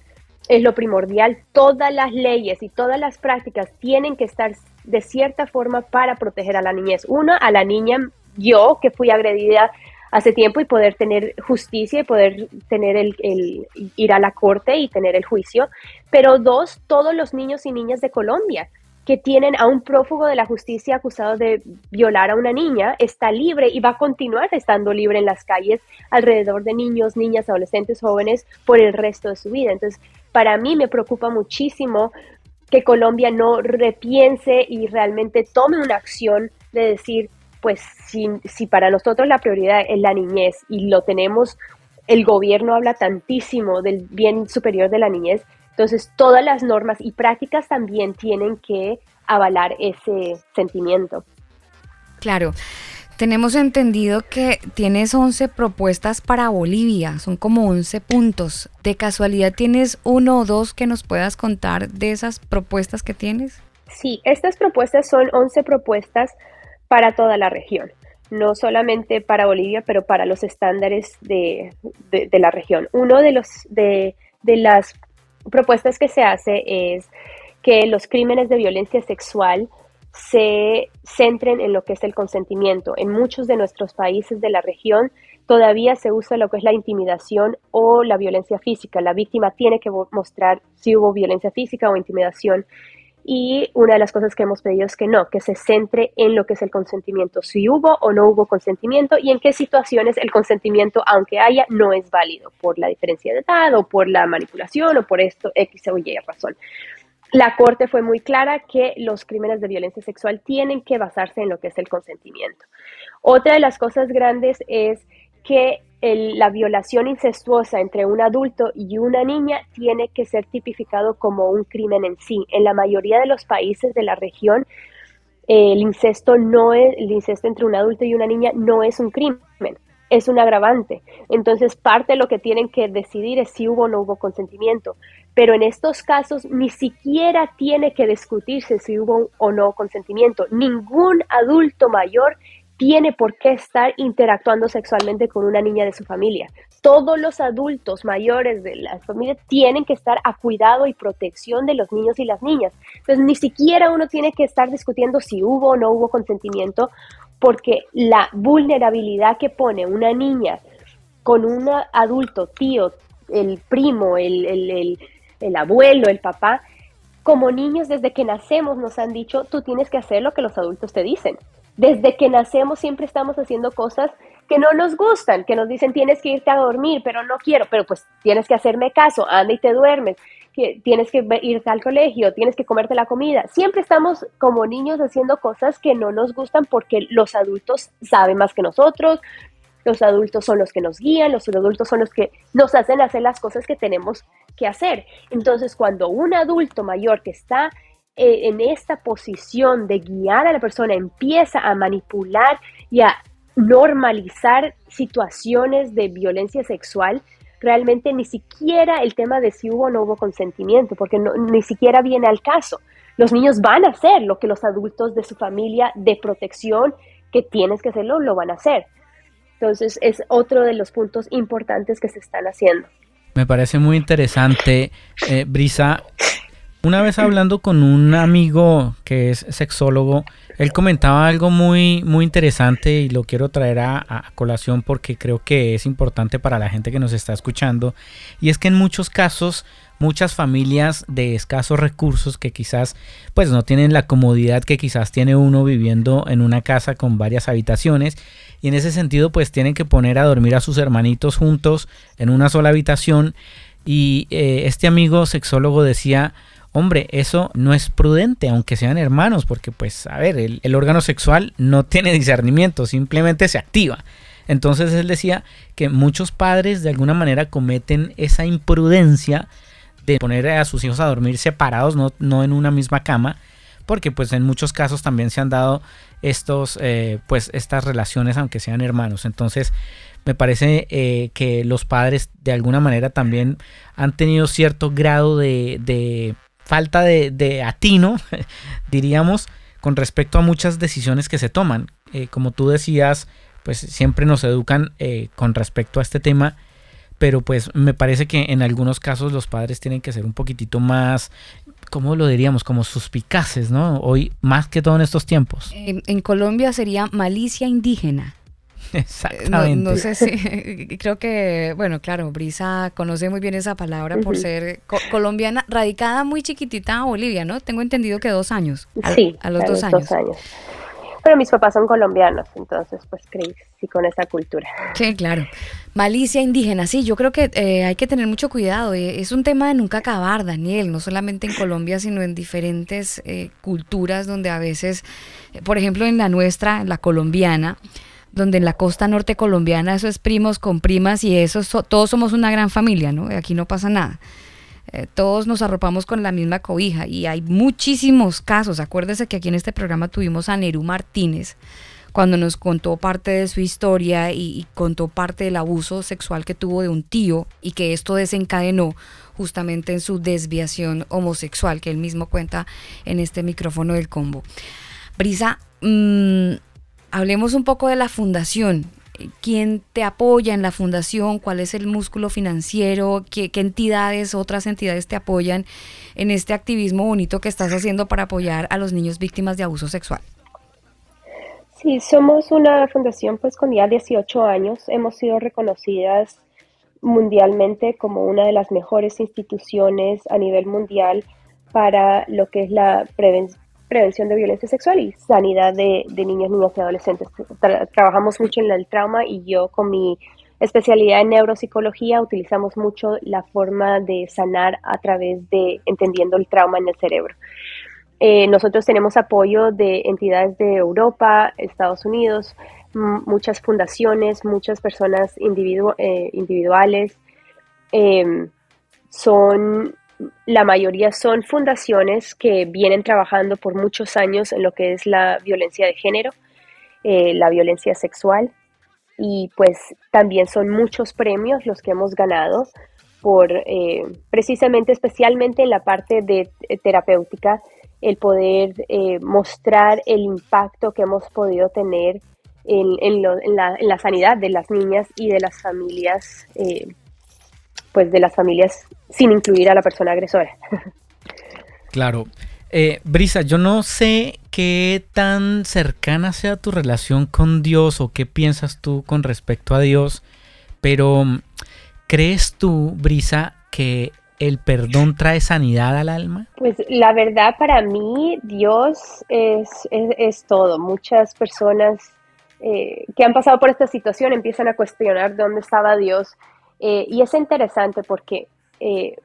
es lo primordial, todas las leyes y todas las prácticas tienen que estar de cierta forma para proteger a la niñez. Una, a la niña, yo que fui agredida hace tiempo y poder tener justicia y poder tener el, el, ir a la corte y tener el juicio. Pero dos, todos los niños y niñas de Colombia que tienen a un prófugo de la justicia acusado de violar a una niña, está libre y va a continuar estando libre en las calles alrededor de niños, niñas, adolescentes, jóvenes por el resto de su vida. Entonces, para mí me preocupa muchísimo que Colombia no repiense y realmente tome una acción de decir, pues si, si para nosotros la prioridad es la niñez y lo tenemos, el gobierno habla tantísimo del bien superior de la niñez, entonces, todas las normas y prácticas también tienen que avalar ese sentimiento. Claro. Tenemos entendido que tienes 11 propuestas para Bolivia, son como 11 puntos. ¿De casualidad tienes uno o dos que nos puedas contar de esas propuestas que tienes? Sí, estas propuestas son 11 propuestas para toda la región, no solamente para Bolivia, pero para los estándares de, la región. Uno de, los, de, de las propuestas que se hace es que los crímenes de violencia sexual se centren en lo que es el consentimiento. En muchos de nuestros países de la región todavía se usa lo que es la intimidación o la violencia física. La víctima tiene que mostrar si hubo violencia física o intimidación y una de las cosas que hemos pedido es que no, que se centre en lo que es el consentimiento, si hubo o no hubo consentimiento y en qué situaciones el consentimiento, aunque haya, no es válido por la diferencia de edad o por la manipulación o por esto X o Y razón. La Corte fue muy clara que los crímenes de violencia sexual tienen que basarse en lo que es el consentimiento. Otra de las cosas grandes es que la violación incestuosa entre un adulto y una niña tiene que ser tipificado como un crimen en sí. En la mayoría de los países de la región, el incesto no es, el incesto entre un adulto y una niña no es un crimen, es un agravante. Entonces, parte de lo que tienen que decidir es si hubo o no hubo consentimiento. Pero en estos casos ni siquiera tiene que discutirse si hubo o no consentimiento. Ningún adulto mayor tiene por qué estar interactuando sexualmente con una niña de su familia. Todos los adultos mayores de la familia tienen que estar a cuidado y protección de los niños y las niñas. Entonces, ni siquiera uno tiene que estar discutiendo si hubo o no hubo consentimiento, porque la vulnerabilidad que pone una niña con un adulto, tío, el primo, el, el, el abuelo, el papá, como niños desde que nacemos nos han dicho, tú tienes que hacer lo que los adultos te dicen desde que nacemos siempre estamos haciendo cosas que no nos gustan, que nos dicen tienes que irte a dormir, pero no quiero, pero pues tienes que hacerme caso, anda y te duermes, que tienes que irte al colegio, tienes que comerte la comida. Siempre estamos como niños haciendo cosas que no nos gustan porque los adultos saben más que nosotros, los adultos son los que nos guían, los adultos son los que nos hacen hacer las cosas que tenemos que hacer. Entonces, cuando un adulto mayor que está eh, en esta posición de guiar a la persona empieza a manipular y a normalizar situaciones de violencia sexual, realmente ni siquiera el tema de si hubo o no hubo consentimiento, porque ni siquiera viene al caso. Los niños van a hacer lo que los adultos de su familia de protección que tienes que hacerlo, lo van a hacer. Entonces es otro de los puntos importantes que se están haciendo. Me parece muy interesante, eh, Brisa. Una vez hablando con un amigo que es sexólogo, él comentaba algo muy, muy interesante y lo quiero traer a, colación porque creo que es importante para la gente que nos está escuchando. Y es que en muchos casos, muchas familias de escasos recursos que quizás pues no tienen la comodidad que quizás tiene uno viviendo en una casa con varias habitaciones y en ese sentido pues tienen que poner a dormir a sus hermanitos juntos en una sola habitación y eh, este amigo sexólogo decía hombre, eso no es prudente, aunque sean hermanos, porque pues, a ver, el, órgano sexual no tiene discernimiento, simplemente se activa. Entonces él decía que muchos padres de alguna manera cometen esa imprudencia de poner a sus hijos a dormir separados, no, no en una misma cama, porque pues en muchos casos también se han dado estos, eh, pues estas relaciones aunque sean hermanos. Entonces me parece eh, que los padres de alguna manera también han tenido cierto grado de falta de, atino, diríamos, con respecto a muchas decisiones que se toman. Eh, como tú decías, pues siempre nos educan eh, con respecto a este tema, pero pues me parece que en algunos casos los padres tienen que ser un poquitito más, ¿cómo lo diríamos? Como suspicaces, ¿no? Hoy, más que todo en estos tiempos. en Colombia sería malicia indígena. Exactamente. No, sé si, creo que, bueno, claro, Brisa conoce muy bien esa palabra por ser colombiana, radicada muy chiquitita en Bolivia, ¿no? Tengo entendido que dos años. sí, a los, dos, años. Pero mis papás son colombianos, entonces pues crecí con esa cultura. Sí, claro. Malicia indígena, sí, yo creo que eh, hay que tener mucho cuidado. Eh, es un tema de nunca acabar, Daniel, no solamente en Colombia, sino en diferentes eh, culturas donde a veces, por ejemplo, en la nuestra, la colombiana, donde en la costa norte colombiana eso es primos con primas y eso todos somos una gran familia, ¿no? Aquí no pasa nada. Eh, todos nos arropamos con la misma cobija y hay muchísimos casos. Acuérdese que aquí en este programa tuvimos a Nerú Martínez cuando nos contó parte de su historia y, y contó parte del abuso sexual que tuvo de un tío y que esto desencadenó justamente en su desviación homosexual que él mismo cuenta en este micrófono del combo. Brisa, mmm, hablemos un poco de la fundación. ¿Quién te apoya en la fundación? ¿Cuál es el músculo financiero? ¿Qué, entidades, otras entidades te apoyan en este activismo bonito que estás haciendo para apoyar a los niños víctimas de abuso sexual? Sí, somos una fundación pues con ya 18 años. Hemos sido reconocidas mundialmente como una de las mejores instituciones a nivel mundial para lo que es la prevención prevención de violencia sexual y sanidad de, niños, niñas y adolescentes. trabajamos mucho en el trauma y yo con mi especialidad en neuropsicología utilizamos mucho la forma de sanar a través de entendiendo el trauma en el cerebro. Eh, nosotros tenemos apoyo de entidades de Europa, Estados Unidos, muchas fundaciones, muchas personas eh, individuales. Em, son la mayoría son fundaciones que vienen trabajando por muchos años en lo que es la violencia de género, eh, la violencia sexual y pues también son muchos premios los que hemos ganado por eh, precisamente especialmente en la parte de eh, terapéutica el poder mostrar el impacto que hemos podido tener en, la, sanidad de las niñas y de las familias pues de las familias sin incluir a la persona agresora. Claro. Eh, Brisa, yo no sé qué tan cercana sea tu relación con Dios o qué piensas tú con respecto a Dios, pero ¿crees tú, Brisa, que el perdón trae sanidad al alma? Pues la verdad para mí Dios es, es, todo. Muchas personas eh, que han pasado por esta situación empiezan a cuestionar dónde estaba Dios eh, y es interesante porque eh,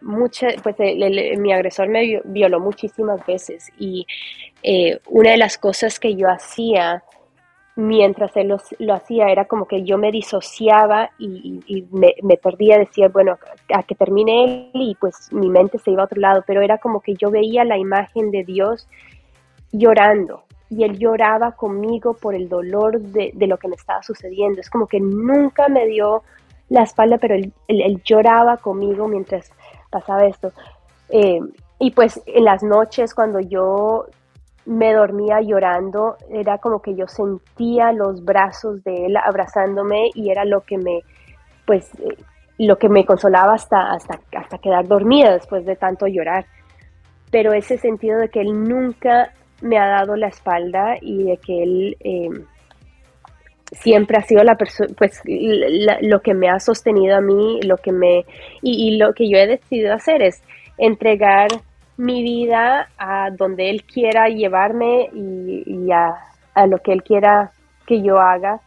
pues mi agresor me violó muchísimas veces y eh, una de las cosas que yo hacía mientras él lo, hacía, era como que yo me disociaba y, me, me, perdía, decía, bueno, a que termine él y pues mi mente se iba a otro lado, pero era como que yo veía la imagen de Dios llorando y él lloraba conmigo por el dolor de, lo que me estaba sucediendo. Es como que nunca me dio la espalda, pero él, lloraba conmigo mientras pasaba esto. Eh, y pues en las noches cuando yo me dormía llorando, era como que yo sentía los brazos de él abrazándome y era lo que me, pues, eh, lo que me consolaba hasta, hasta, hasta quedar dormida después de tanto llorar. Pero ese sentido de que él nunca me ha dado la espalda y de que él eh, siempre ha sido la persona, pues lo que me ha sostenido a mí, lo que me, y lo que yo he decidido hacer es entregar mi vida a donde Él quiera llevarme y, a, lo que Él quiera que yo haga.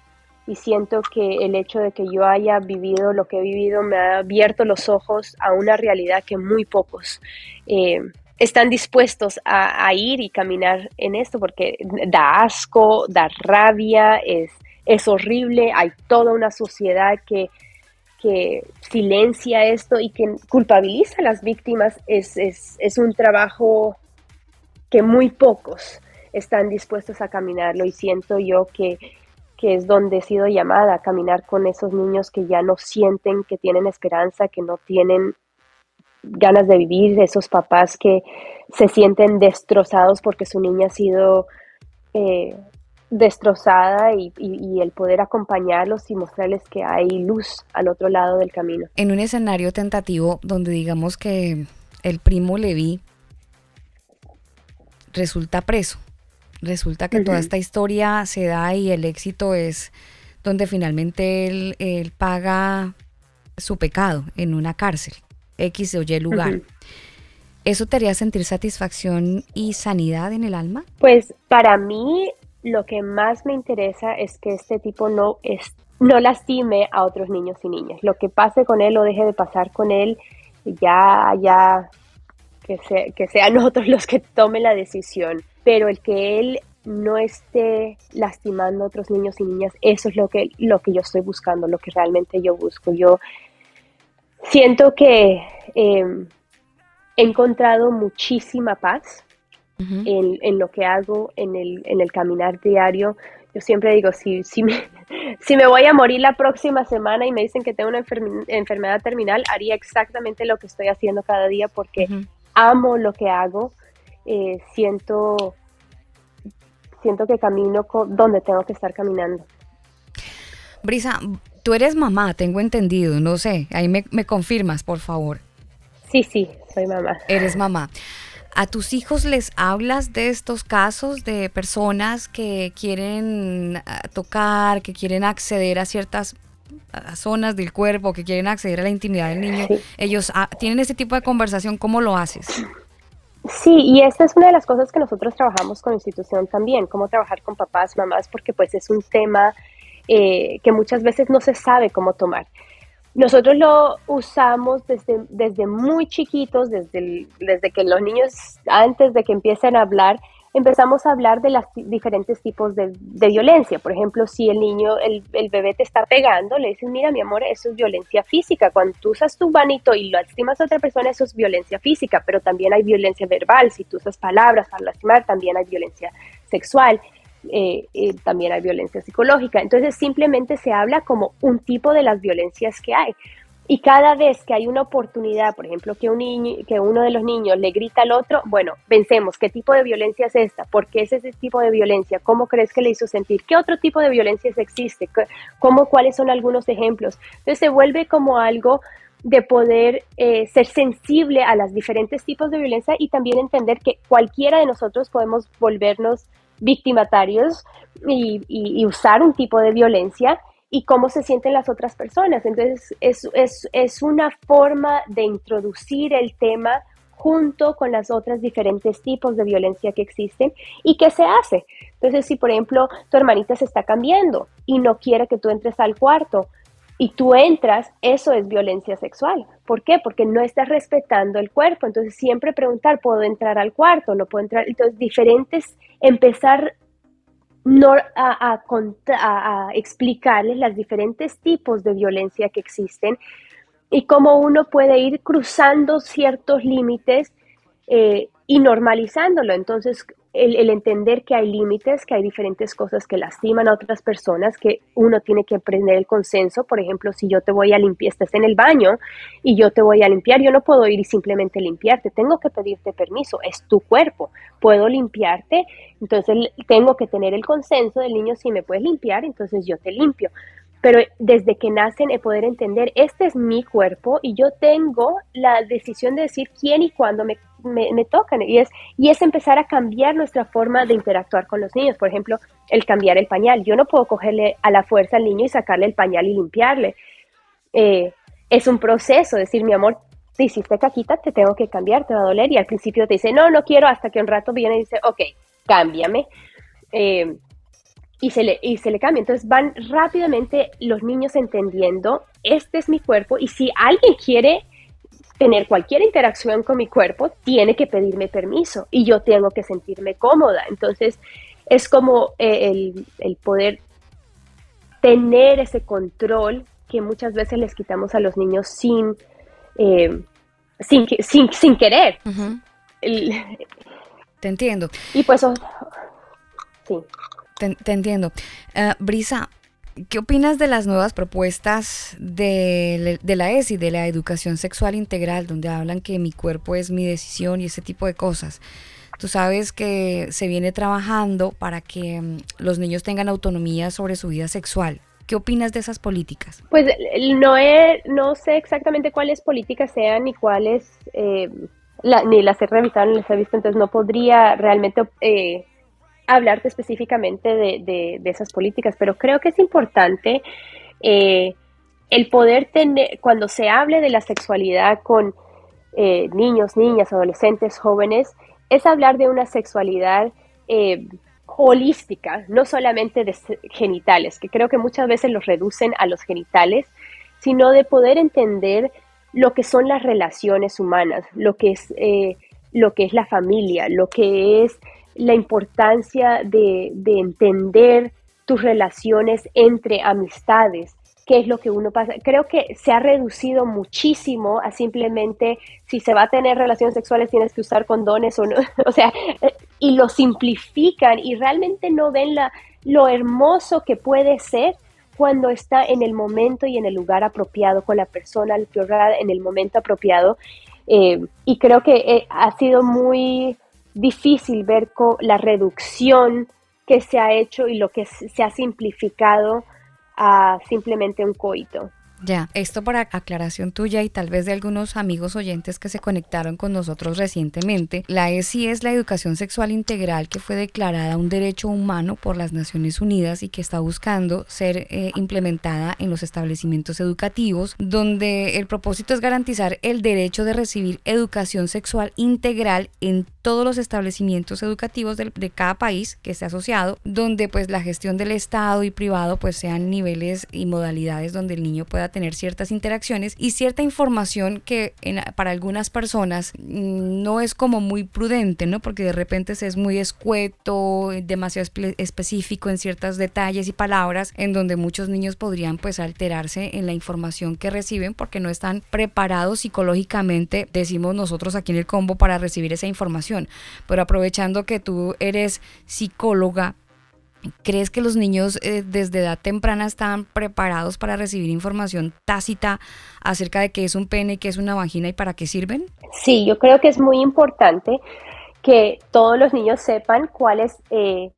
Y siento que el hecho de que yo haya vivido lo que he vivido me ha abierto los ojos a una realidad que muy pocos eh, están dispuestos a, ir y caminar en esto, porque da asco, da rabia, es, es horrible, hay toda una sociedad que que silencia esto y que culpabiliza a las víctimas es, un trabajo que muy pocos están dispuestos a caminarlo y siento yo que, que es donde he sido llamada a caminar con esos niños que ya no sienten que tienen esperanza, que no tienen ganas de vivir, esos papás que se sienten destrozados porque su niña ha sido eh, destrozada y, el poder acompañarlos y mostrarles que hay luz al otro lado del camino. En un escenario tentativo donde digamos que el primo Levi resulta preso, resulta que toda esta historia se da y el éxito es donde finalmente él, paga su pecado en una cárcel, X o Y lugar. ¿Eso te haría sentir satisfacción y sanidad en el alma? Pues para mí lo que más me interesa es que este tipo no, es, no lastime a otros niños y niñas. Lo que pase con él o deje de pasar con él, ya, ya, que, que sean otros los que tomen la decisión. Pero el que él no esté lastimando a otros niños y niñas, eso es lo que, lo que yo estoy buscando, lo que realmente yo busco. Yo siento que em, he encontrado muchísima paz en, lo que hago en el, en el caminar diario. Yo siempre digo, si, si, me, si me voy a morir la próxima semana y me dicen que tengo una enfermedad terminal, haría exactamente lo que estoy haciendo cada día porque amo lo que hago. Eh, siento, siento que camino donde tengo que estar caminando. Brisa, tú eres mamá, tengo entendido, no sé, ahí me, me confirmas, por favor. Sí, sí, soy mamá. Eres mamá. ¿A tus hijos les hablas de estos casos de personas que quieren ah, tocar, que quieren acceder a ciertas zonas del cuerpo, que quieren acceder a la intimidad del niño? Ellos ah, tienen ese tipo de conversación, ¿cómo lo haces? Sí, y esta es una de las cosas que nosotros trabajamos con la institución también, cómo trabajar con papás, mamás, porque pues es un tema eh, que muchas veces no se sabe cómo tomar. Nosotros lo usamos desde, desde muy chiquitos, desde, desde que los niños, antes de que empiecen a hablar, empezamos a hablar de los diferentes tipos de, violencia. Por ejemplo, si el niño, el, el, bebé te está pegando, le dices, mira, mi amor, eso es violencia física. Cuando tú usas tu manito y lo lastimas a otra persona, eso es violencia física, pero también hay violencia verbal. Si tú usas palabras para lastimar, también hay violencia sexual. Eh, eh, también hay violencia psicológica. Entonces simplemente se habla como un tipo de las violencias que hay. Y cada vez que hay una oportunidad, por ejemplo, que, un niño, que uno de los niños le grita al otro, bueno, pensemos, ¿qué tipo de violencia es esta? ¿Por qué es ese tipo de violencia? ¿Cómo crees que le hizo sentir? ¿Qué otro tipo de violencia existe? ¿Cómo, ¿Cuáles son algunos ejemplos? Entonces se vuelve como algo de poder eh, ser sensible a los diferentes tipos de violencia y también entender que cualquiera de nosotros podemos volvernos victimatarios y, usar un tipo de violencia y cómo se sienten las otras personas. Entonces, es, es, es una forma de introducir el tema junto con las otras diferentes tipos de violencia que existen y qué se hace. Entonces, si por ejemplo tu hermanita se está cambiando y no quiere que tú entres al cuarto, y tú entras, eso es violencia sexual. ¿Por qué? Porque no estás respetando el cuerpo. Entonces siempre preguntar, ¿puedo entrar al cuarto? ¿No puedo entrar? Entonces diferentes, empezar no a, a, explicarles los diferentes tipos de violencia que existen y cómo uno puede ir cruzando ciertos límites eh, y normalizándolo. Entonces, el, entender que hay límites, que hay diferentes cosas que lastiman a otras personas, que uno tiene que aprender el consenso. Por ejemplo, si yo te voy a limpiar, estás en el baño y yo te voy a limpiar, yo no puedo ir y simplemente limpiarte, tengo que pedirte permiso, es tu cuerpo, puedo limpiarte, entonces tengo que tener el consenso del niño, si me puedes limpiar, entonces yo te limpio pero desde que nacen el poder entender, este es mi cuerpo y yo tengo la decisión de decir quién y cuándo me, me, tocan. Y es, y es empezar a cambiar nuestra forma de interactuar con los niños. Por ejemplo, el cambiar el pañal. Yo no puedo cogerle a la fuerza al niño y sacarle el pañal y limpiarle. Eh, es un proceso, decir, mi amor, te hiciste caquita, te tengo que cambiar, te va a doler. Y al principio te dice, no, no quiero, hasta que un rato viene y dice, ok, cámbiame. Eh, y se, le, y se le cambia. Entonces van rápidamente los niños entendiendo, este es mi cuerpo y si alguien quiere tener cualquier interacción con mi cuerpo, tiene que pedirme permiso y yo tengo que sentirme cómoda. Entonces es como eh, el, poder tener ese control que muchas veces les quitamos a los niños sin, eh, sin, sin, sin, querer. Te entiendo. Y pues, sí. Te, entiendo. Eh, Brisa, ¿qué opinas de las nuevas propuestas de, la ESI, de la educación sexual integral, donde hablan que mi cuerpo es mi decisión y ese tipo de cosas? Tú sabes que se viene trabajando para que mm, los niños tengan autonomía sobre su vida sexual. ¿Qué opinas de esas políticas? Pues no, no sé exactamente cuáles políticas sean ni cuáles, eh, ni las he revisado ni las he visto, entonces no podría realmente eh, hablarte específicamente de, esas políticas, pero creo que es importante eh, el poder tener, cuando se hable de la sexualidad con eh, niños, niñas, adolescentes, jóvenes, es hablar de una sexualidad eh, holística, no solamente de genitales, que creo que muchas veces los reducen a los genitales, sino de poder entender lo que son las relaciones humanas, lo que es, lo que es la familia, lo que es la importancia de, entender tus relaciones entre amistades, qué es lo que uno pasa. Creo que se ha reducido muchísimo a simplemente si se va a tener relaciones sexuales tienes que usar condones o no, o sea, y lo simplifican y realmente no ven la, lo hermoso que puede ser cuando está en el momento y en el lugar apropiado, con la persona en el momento apropiado. Eh, y creo que eh, ha sido muy difícil ver la reducción que se ha hecho y lo que se ha simplificado a simplemente un coito. Ya, esto para aclaración tuya y tal vez de algunos amigos oyentes que se conectaron con nosotros recientemente, la ESI es la educación sexual integral que fue declarada un derecho humano por las Naciones Unidas y que está buscando ser eh, implementada en los establecimientos educativos, donde el propósito es garantizar el derecho de recibir educación sexual integral en todos los establecimientos educativos de, de cada país que esté asociado, donde pues la gestión del Estado y privado pues sean niveles y modalidades donde el niño pueda tener ciertas interacciones y cierta información que para algunas personas mm, no es como muy prudente, ¿no? Porque de repente se es muy escueto, demasiado específico en ciertos detalles y palabras en donde muchos niños podrían pues alterarse en la información que reciben porque no están preparados psicológicamente, decimos nosotros aquí en el combo, para recibir esa información. Pero aprovechando que tú eres psicóloga, ¿Crees que los niños eh, desde edad temprana están preparados para recibir información tácita acerca de qué es un pene, qué es una vagina y para qué sirven? Sí, yo creo que es muy importante que todos los niños sepan cuáles eh,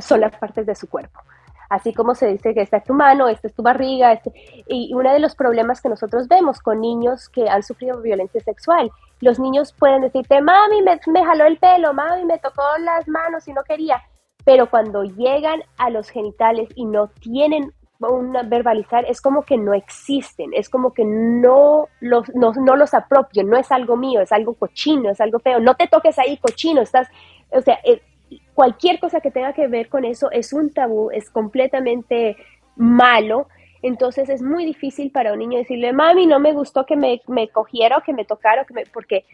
son las partes de su cuerpo. Así como se dice que esta es tu mano, esta es tu barriga. Este, y uno de los problemas que nosotros vemos con niños que han sufrido violencia sexual, los niños pueden decirte, mami, me, me jaló el pelo, mami, me tocó las manos y no quería pero cuando llegan a los genitales y no tienen un verbalizar, es como que no existen, es como que no los, no, los apropio, no es algo mío, es algo cochino, es algo feo, no te toques ahí cochino, estás, o sea, eh, cualquier cosa que tenga que ver con eso es un tabú, es completamente malo, entonces es muy difícil para un niño decirle, mami, no me gustó que me, me cogiera o que me tocara, que me, porque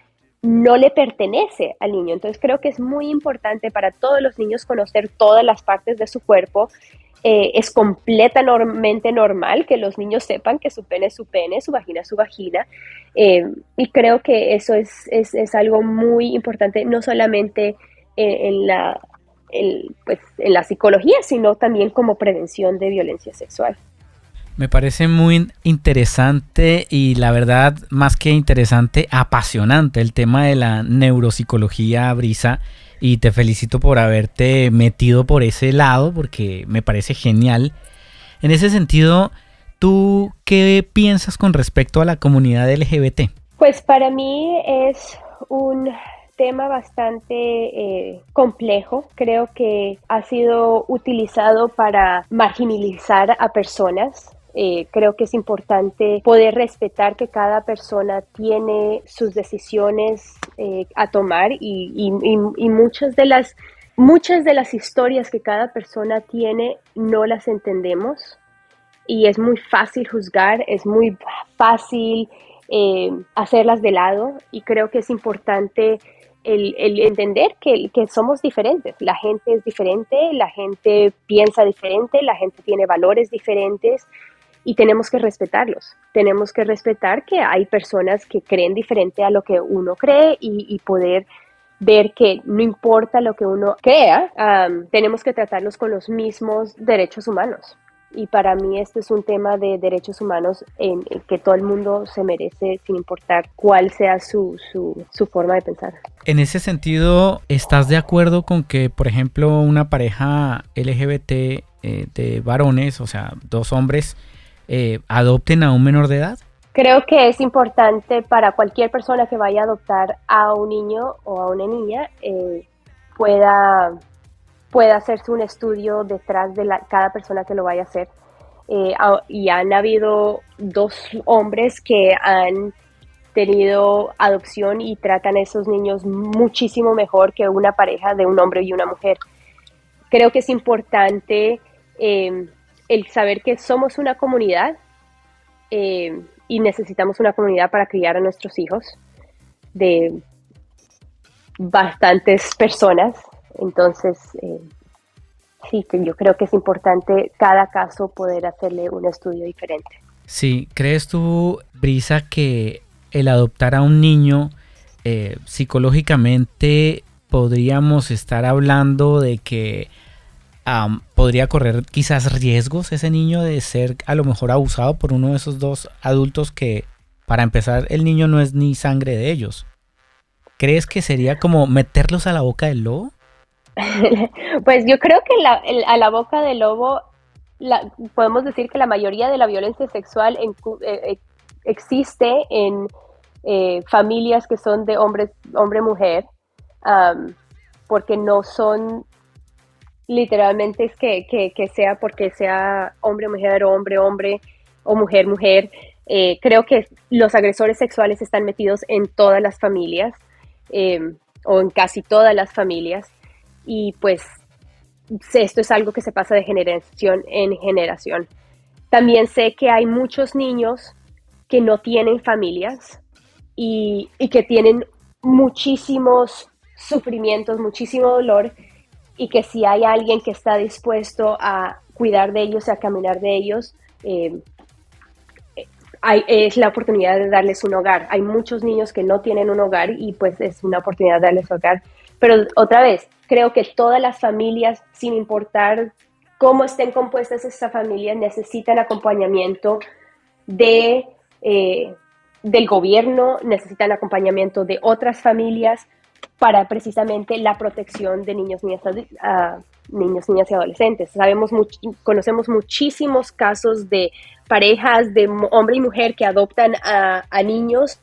no le pertenece al niño. Entonces creo que es muy importante para todos los niños conocer todas las partes de su cuerpo. Eh, es completamente normal que los niños sepan que su pene es su pene, su vagina es su vagina. Eh, y creo que eso es, es, algo muy importante, no solamente en, la, pues, en la psicología, sino también como prevención de violencia sexual. Me parece muy interesante y la verdad, más que interesante, apasionante el tema de la neuropsicología, Brisa. Y te felicito por haberte metido por ese lado porque me parece genial. En ese sentido, ¿tú qué piensas con respecto a la comunidad LGBT? Pues para mí es un tema bastante eh, complejo. Creo que ha sido utilizado para marginalizar a personas eh, creo que es importante poder respetar que cada persona tiene sus decisiones eh, a tomar y, muchas de las muchas de las historias que cada persona tiene no las entendemos. Y es muy fácil juzgar, es muy fácil eh, hacerlas de lado. Y creo que es importante el, entender que, que, somos diferentes. La gente es diferente, la gente piensa diferente, la gente tiene valores diferentes y tenemos que respetarlos. Tenemos que respetar que hay personas que creen diferente a lo que uno cree y, poder ver que no importa lo que uno crea, tenemos que tratarlos con los mismos derechos humanos. Y para mí este es un tema de derechos humanos en, que todo el mundo se merece sin importar cuál sea su, su, forma de pensar. En ese sentido, ¿estás de acuerdo con que, por ejemplo, una pareja LGBT eh, de varones, o sea, dos hombres, eh, adopten a un menor de edad? Creo que es importante para cualquier persona que vaya a adoptar a un niño o a una niña eh, pueda, pueda hacerse un estudio detrás de la, cada persona que lo vaya a hacer. Eh, y han habido dos hombres que han tenido adopción y tratan a esos niños muchísimo mejor que una pareja de un hombre y una mujer. Creo que es importante el saber que somos una comunidad eh, y necesitamos una comunidad para criar a nuestros hijos de bastantes personas. Entonces, eh, sí, yo creo que es importante cada caso poder hacerle un estudio diferente. Sí, ¿crees tú, Brisa, que el adoptar a un niño eh, psicológicamente podríamos estar hablando de que podría correr quizás riesgos ese niño de ser a lo mejor abusado por uno de esos dos adultos que, para empezar, el niño no es ni sangre de ellos. ¿Crees que sería como meterlos a la boca del lobo? pues yo creo que a la boca del lobo podemos decir que la mayoría de la violencia sexual eh, eh, existe en eh, familias que son de hombres, hombre-mujer, porque no son literalmente es que, que, sea porque sea hombre, mujer hombre, hombre o mujer, mujer. Eh, creo que los agresores sexuales están metidos en todas las familias em, o en casi todas las familias y pues esto es algo que se pasa de generación en generación. También sé que hay muchos niños que no tienen familias y, y que tienen muchísimos sufrimientos, muchísimo dolor y que si hay alguien que está dispuesto a cuidar de ellos, a caminar de ellos, eh, es la oportunidad de darles un hogar. Hay muchos niños que no tienen un hogar y pues es una oportunidad de darles hogar. Pero otra vez, creo que todas las familias, sin importar cómo estén compuestas estas familias, necesitan acompañamiento de, eh, del gobierno, necesitan acompañamiento de otras familias, para precisamente la protección de niños, niñas, niños, niñas y adolescentes. Sabemos, conocemos muchísimos casos de parejas de hombre y mujer que adoptan a, niños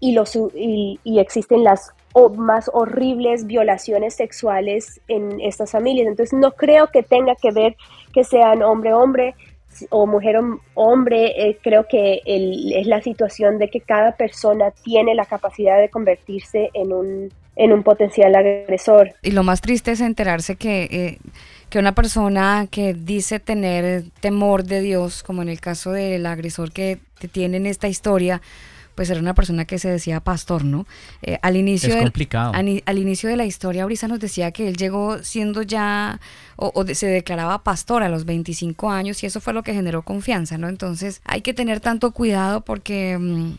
y, los, y, existen las más horribles violaciones sexuales en estas familias. Entonces no creo que tenga que ver que sean hombre-hombre, o mujer o hombre, eh, creo que es la situación de que cada persona tiene la capacidad de convertirse en un, en un potencial agresor. Y lo más triste es enterarse que, eh, que una persona que dice tener temor de Dios, como en el caso del agresor que, tiene en esta historia, pues era una persona que se decía pastor, ¿no? Eh, al inicio Es del- al inicio de la historia, Brisa nos decía que él llegó siendo ya, o, o se declaraba pastor a los 25 años y eso fue lo que generó confianza, ¿no? Entonces hay que tener tanto cuidado porque, mm,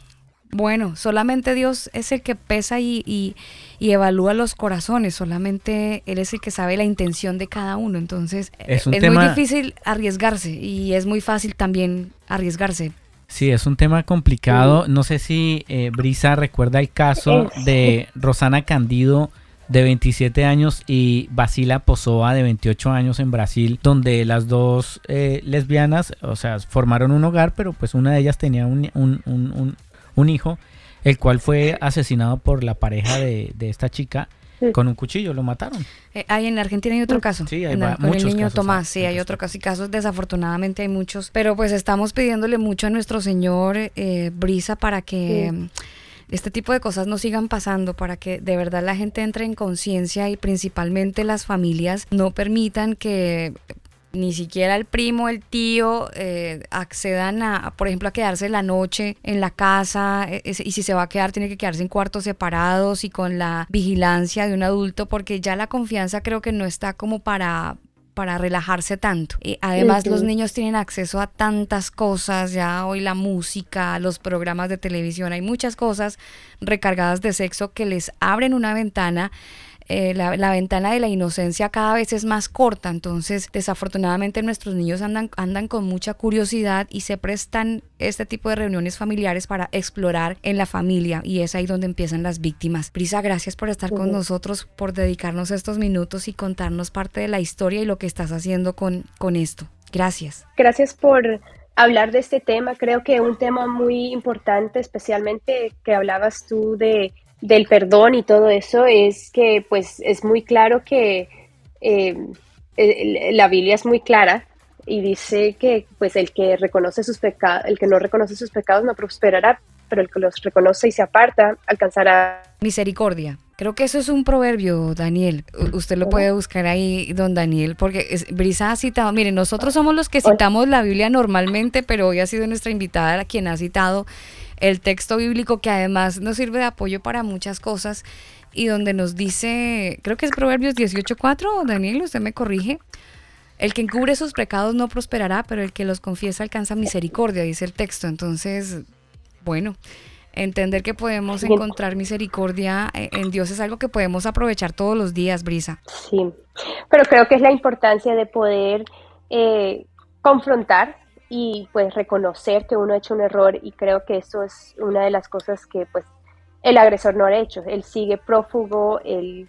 bueno, solamente Dios es el que pesa y, y- y evalúa los corazones, solamente Él es el que sabe la intención de cada uno, entonces Es un muy tema- difícil arriesgarse y es muy fácil también arriesgarse. Sí, es un tema complicado. No sé si eh, Brisa recuerda el caso de Rosana Candido de 27 años y Basila Pozoa de 28 años en Brasil, donde las dos eh, lesbianas, o sea, formaron un hogar, pero pues una de ellas tenía un, un- un- un- un hijo, el cual fue asesinado por la pareja de, de esta chica Sí. con un cuchillo, lo mataron. Eh, hay en Argentina hay otro caso. Sí, hay en con el muchos niño casos, Tomás, sí, hay otro caso y casos desafortunadamente hay muchos, pero pues estamos pidiéndole mucho a nuestro Señor eh, Brisa para que Sí. mm, este tipo de cosas no sigan pasando, para que de verdad la gente entre en conciencia y principalmente las familias no permitan que ni siquiera el primo, el tío eh, accedan a, por ejemplo, a quedarse la noche en la casa eh, y si se va a quedar tiene que quedarse en cuartos separados y con la vigilancia de un adulto porque ya la confianza creo que no está como para para relajarse tanto. Y además los niños tienen acceso a tantas cosas, ya hoy la música, los programas de televisión, hay muchas cosas recargadas de sexo que les abren una ventana eh, la, la ventana de la inocencia cada vez es más corta, entonces desafortunadamente nuestros niños andan, andan con mucha curiosidad y se prestan este tipo de reuniones familiares para explorar en la familia y es ahí donde empiezan las víctimas. Prisa, gracias por estar con nosotros, por dedicarnos estos minutos y contarnos parte de la historia y lo que estás haciendo con, con esto. Gracias. Gracias por hablar de este tema. Creo que un tema muy importante, especialmente que hablabas tú de, del perdón y todo eso, es que pues es muy claro que eh, la Biblia es muy clara y dice que pues el que reconoce sus pecados, el que no reconoce sus pecados no prosperará, pero el que los reconoce y se aparta alcanzará Misericordia. Creo que eso es un proverbio, Daniel. U- usted lo puede buscar ahí, don Daniel, porque es- Brisa ha citado, miren, nosotros somos los que citamos la Biblia normalmente, pero hoy ha sido nuestra invitada quien ha citado el texto bíblico que además nos sirve de apoyo para muchas cosas y donde nos dice, creo que es Proverbios 18.4, Daniel, usted me corrige. El que encubre sus pecados no prosperará, pero el que los confiesa alcanza misericordia, dice el texto. Entonces, bueno, entender que podemos encontrar misericordia eh, en Dios es algo que podemos aprovechar todos los días, Brisa. Sí, pero creo que es la importancia de poder eh, confrontar y pues reconocer que uno ha hecho un error y creo que eso es una de las cosas que pues el agresor no ha hecho. Él sigue prófugo, él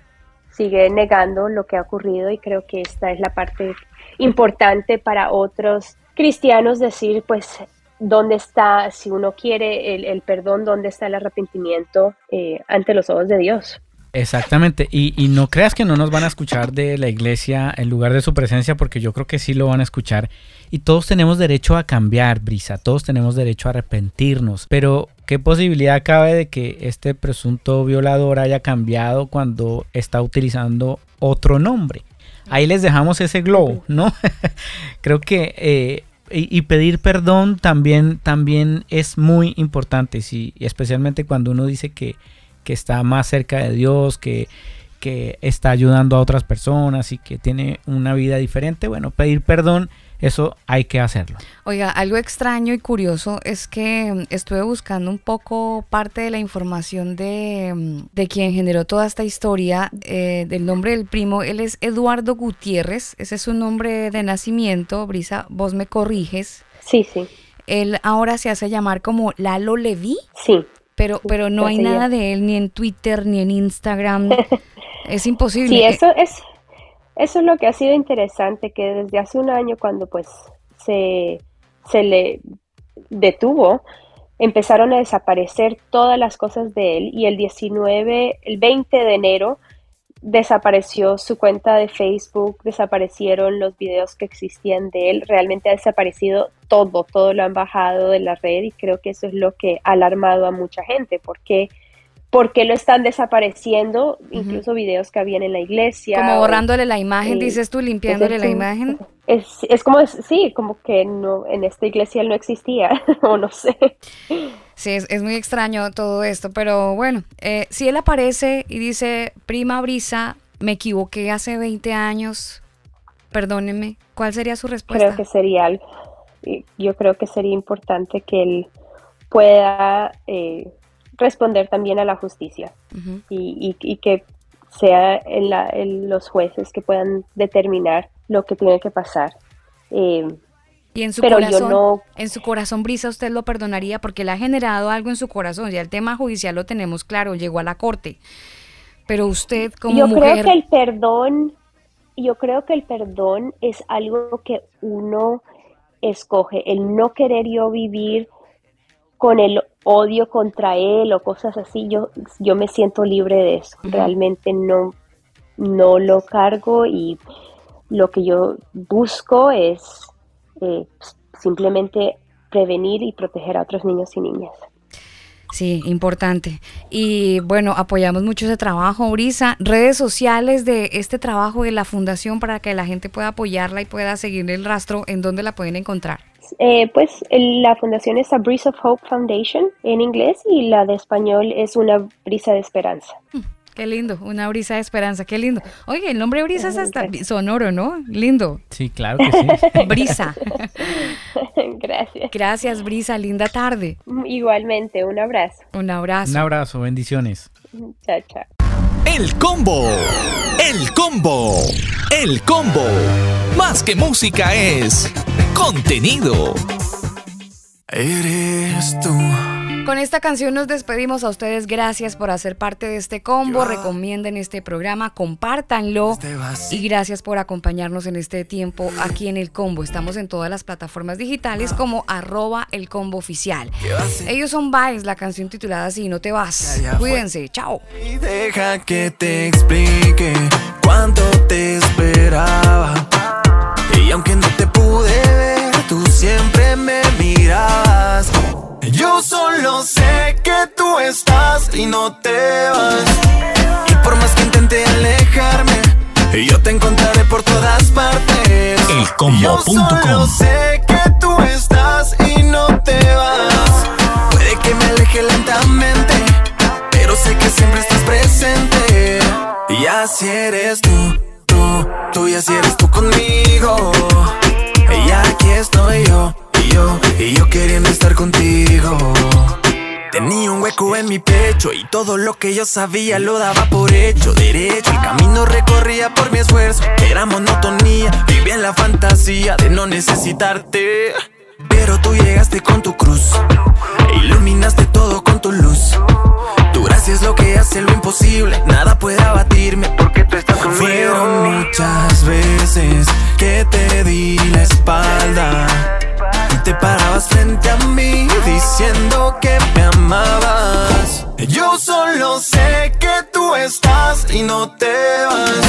sigue negando lo que ha ocurrido y creo que esta es la parte importante para otros cristianos decir pues dónde está, si uno quiere el, el perdón, dónde está el arrepentimiento eh, ante los ojos de Dios. Exactamente, y, y no creas que no nos van a escuchar de la iglesia en lugar de su presencia, porque yo creo que sí lo van a escuchar. Y todos tenemos derecho a cambiar, Brisa, todos tenemos derecho a arrepentirnos. Pero, ¿qué posibilidad cabe de que este presunto violador haya cambiado cuando está utilizando otro nombre? Ahí les dejamos ese globo, ¿no? creo que... eh, y, pedir perdón también, también es muy importante, sí, y especialmente cuando uno dice que, que está más cerca de Dios, que, que está ayudando a otras personas y que tiene una vida diferente, bueno, pedir perdón, eso hay que hacerlo. Oiga, algo extraño y curioso es que mm, estuve buscando un poco parte de la información de, mm, de quien generó toda esta historia, eh, del nombre del primo. Él es Eduardo Gutiérrez, ese es su nombre de nacimiento. Brisa, vos me corriges. Sí, sí, Él ahora se hace llamar como Lalo Leví, sí. Pero, pero no hay nada de él ni en Twitter ni en Instagram. es imposible. Sí, eso es, eso es lo que ha sido interesante, que desde hace un año cuando pues se, se le detuvo, empezaron a desaparecer todas las cosas de él y el 19, el 20 de enero desapareció su cuenta de Facebook, desaparecieron los videos que existían de él, realmente ha desaparecido todo, todo lo han bajado de la red y creo que eso es lo que ha alarmado a mucha gente, porque ¿Por qué lo están desapareciendo? Incluso videos que habían en la iglesia. como o- borrándole la imagen, eh, dices tú, limpiándole es la imagen. Es, es como, sí, como que no, en esta iglesia él no existía, o no sé. Sí, es, es muy extraño todo esto, pero bueno, eh, si él aparece y dice, prima Brisa, me equivoqué hace 20 años, perdónenme, ¿cuál sería su respuesta? Creo que sería yo creo que sería importante que él pueda eh, responder también a la justicia y, y- y que sea en la- en los jueces que puedan determinar lo que tiene que pasar. Eh, Y en su Pero corazón, no- en su corazón, Brisa, usted lo perdonaría porque le ha generado algo en su corazón. Ya el tema judicial lo tenemos claro, llegó a la corte. Pero usted como yo mujer, creo que el perdón, yo creo que el perdón es algo que uno escoge, el no querer yo vivir con el odio contra él o cosas así, yo, yo me siento libre de eso. Realmente no, no lo cargo y lo que yo busco es eh, simplemente prevenir y proteger a otros niños y niñas. Sí, importante. Y bueno, apoyamos mucho ese trabajo, Brisa. Redes sociales de este trabajo de la fundación para que la gente pueda apoyarla y pueda seguir el rastro, ¿en dónde la pueden encontrar? Eh, pues la fundación es A Breeze of Hope Foundation en inglés y la de español es Una Brisa de Esperanza. Qué lindo, una brisa de esperanza, qué lindo. Oye, el nombre brisa es hasta sonoro, ¿no? Lindo. Sí, claro que sí. Brisa. Gracias. Gracias, Brisa. Linda tarde. Igualmente, un abrazo. Un abrazo. Un abrazo, bendiciones. Chao, chao. El combo. El combo. El combo. Más que música es contenido. Eres tú. Con esta canción nos despedimos a ustedes. Gracias por hacer parte de este combo. Recomienden este programa, compártanlo. Este. Y gracias por acompañarnos en este tiempo aquí en el combo. Estamos en todas las plataformas digitales como arroba el combo oficial. Ellos son Vibes, la canción titulada Así, no te vas. Cuídense, chao. Y deja que te explique cuánto te esperaba. Y aunque no te pude ver, tú siempre me mirabas. Yo solo sé que tú estás y no te vas. Y por más que intenté alejarme, yo te encontraré por todas partes. Elcombo.com. Yo solo sé que tú estás y no te vas. Puede que me aleje lentamente, pero sé que siempre estás presente. Y así eres tú, tú, tú y así eres tú conmigo. Y aquí estoy yo, yo, y yo queriendo estar contigo. Tenía un hueco en mi pecho y todo lo que yo sabía lo daba por hecho. Derecho, el camino recorría por mi esfuerzo. Era monotonía, vivía en la fantasía de no necesitarte. Pero tú llegaste con tu cruz e iluminaste todo con tu luz. Tu gracia es lo que hace lo imposible. Nada puede abatirme porque tú estás conmigo. Fueron muchas veces que te di la espalda. A mí diciendo que me amabas. Yo solo sé que tú estás y no te vas.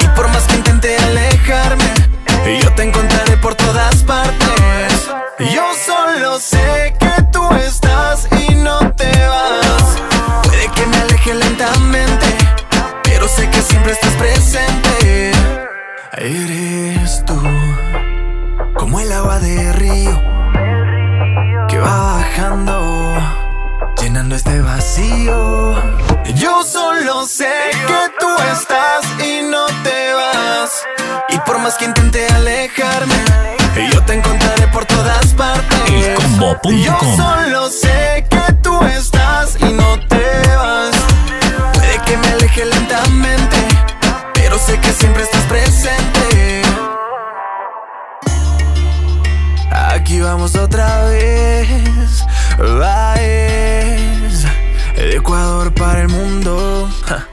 Y por más que intenté alejarme, yo te encontraré por todas partes. Yo solo sé que tú estás y no te vas. Puede que me aleje lentamente, pero sé que siempre estás presente. Eres tú, como el agua de río que va bajando, llenando este vacío. Yo solo sé que tú estás y no te vas. Y por más que intenté alejarme, yo te encontraré por todas partes. Yo solo sé que tú estás y no te vas. Puede que me aleje lentamente, pero sé que siempre estás presente. Aquí vamos otra vez, Baez, de Ecuador para el mundo. Ja.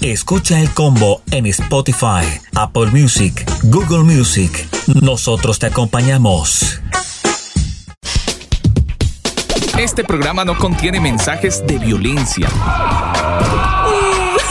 Escucha el combo en Spotify, Apple Music, Google Music. Nosotros te acompañamos. Este programa no contiene mensajes de violencia.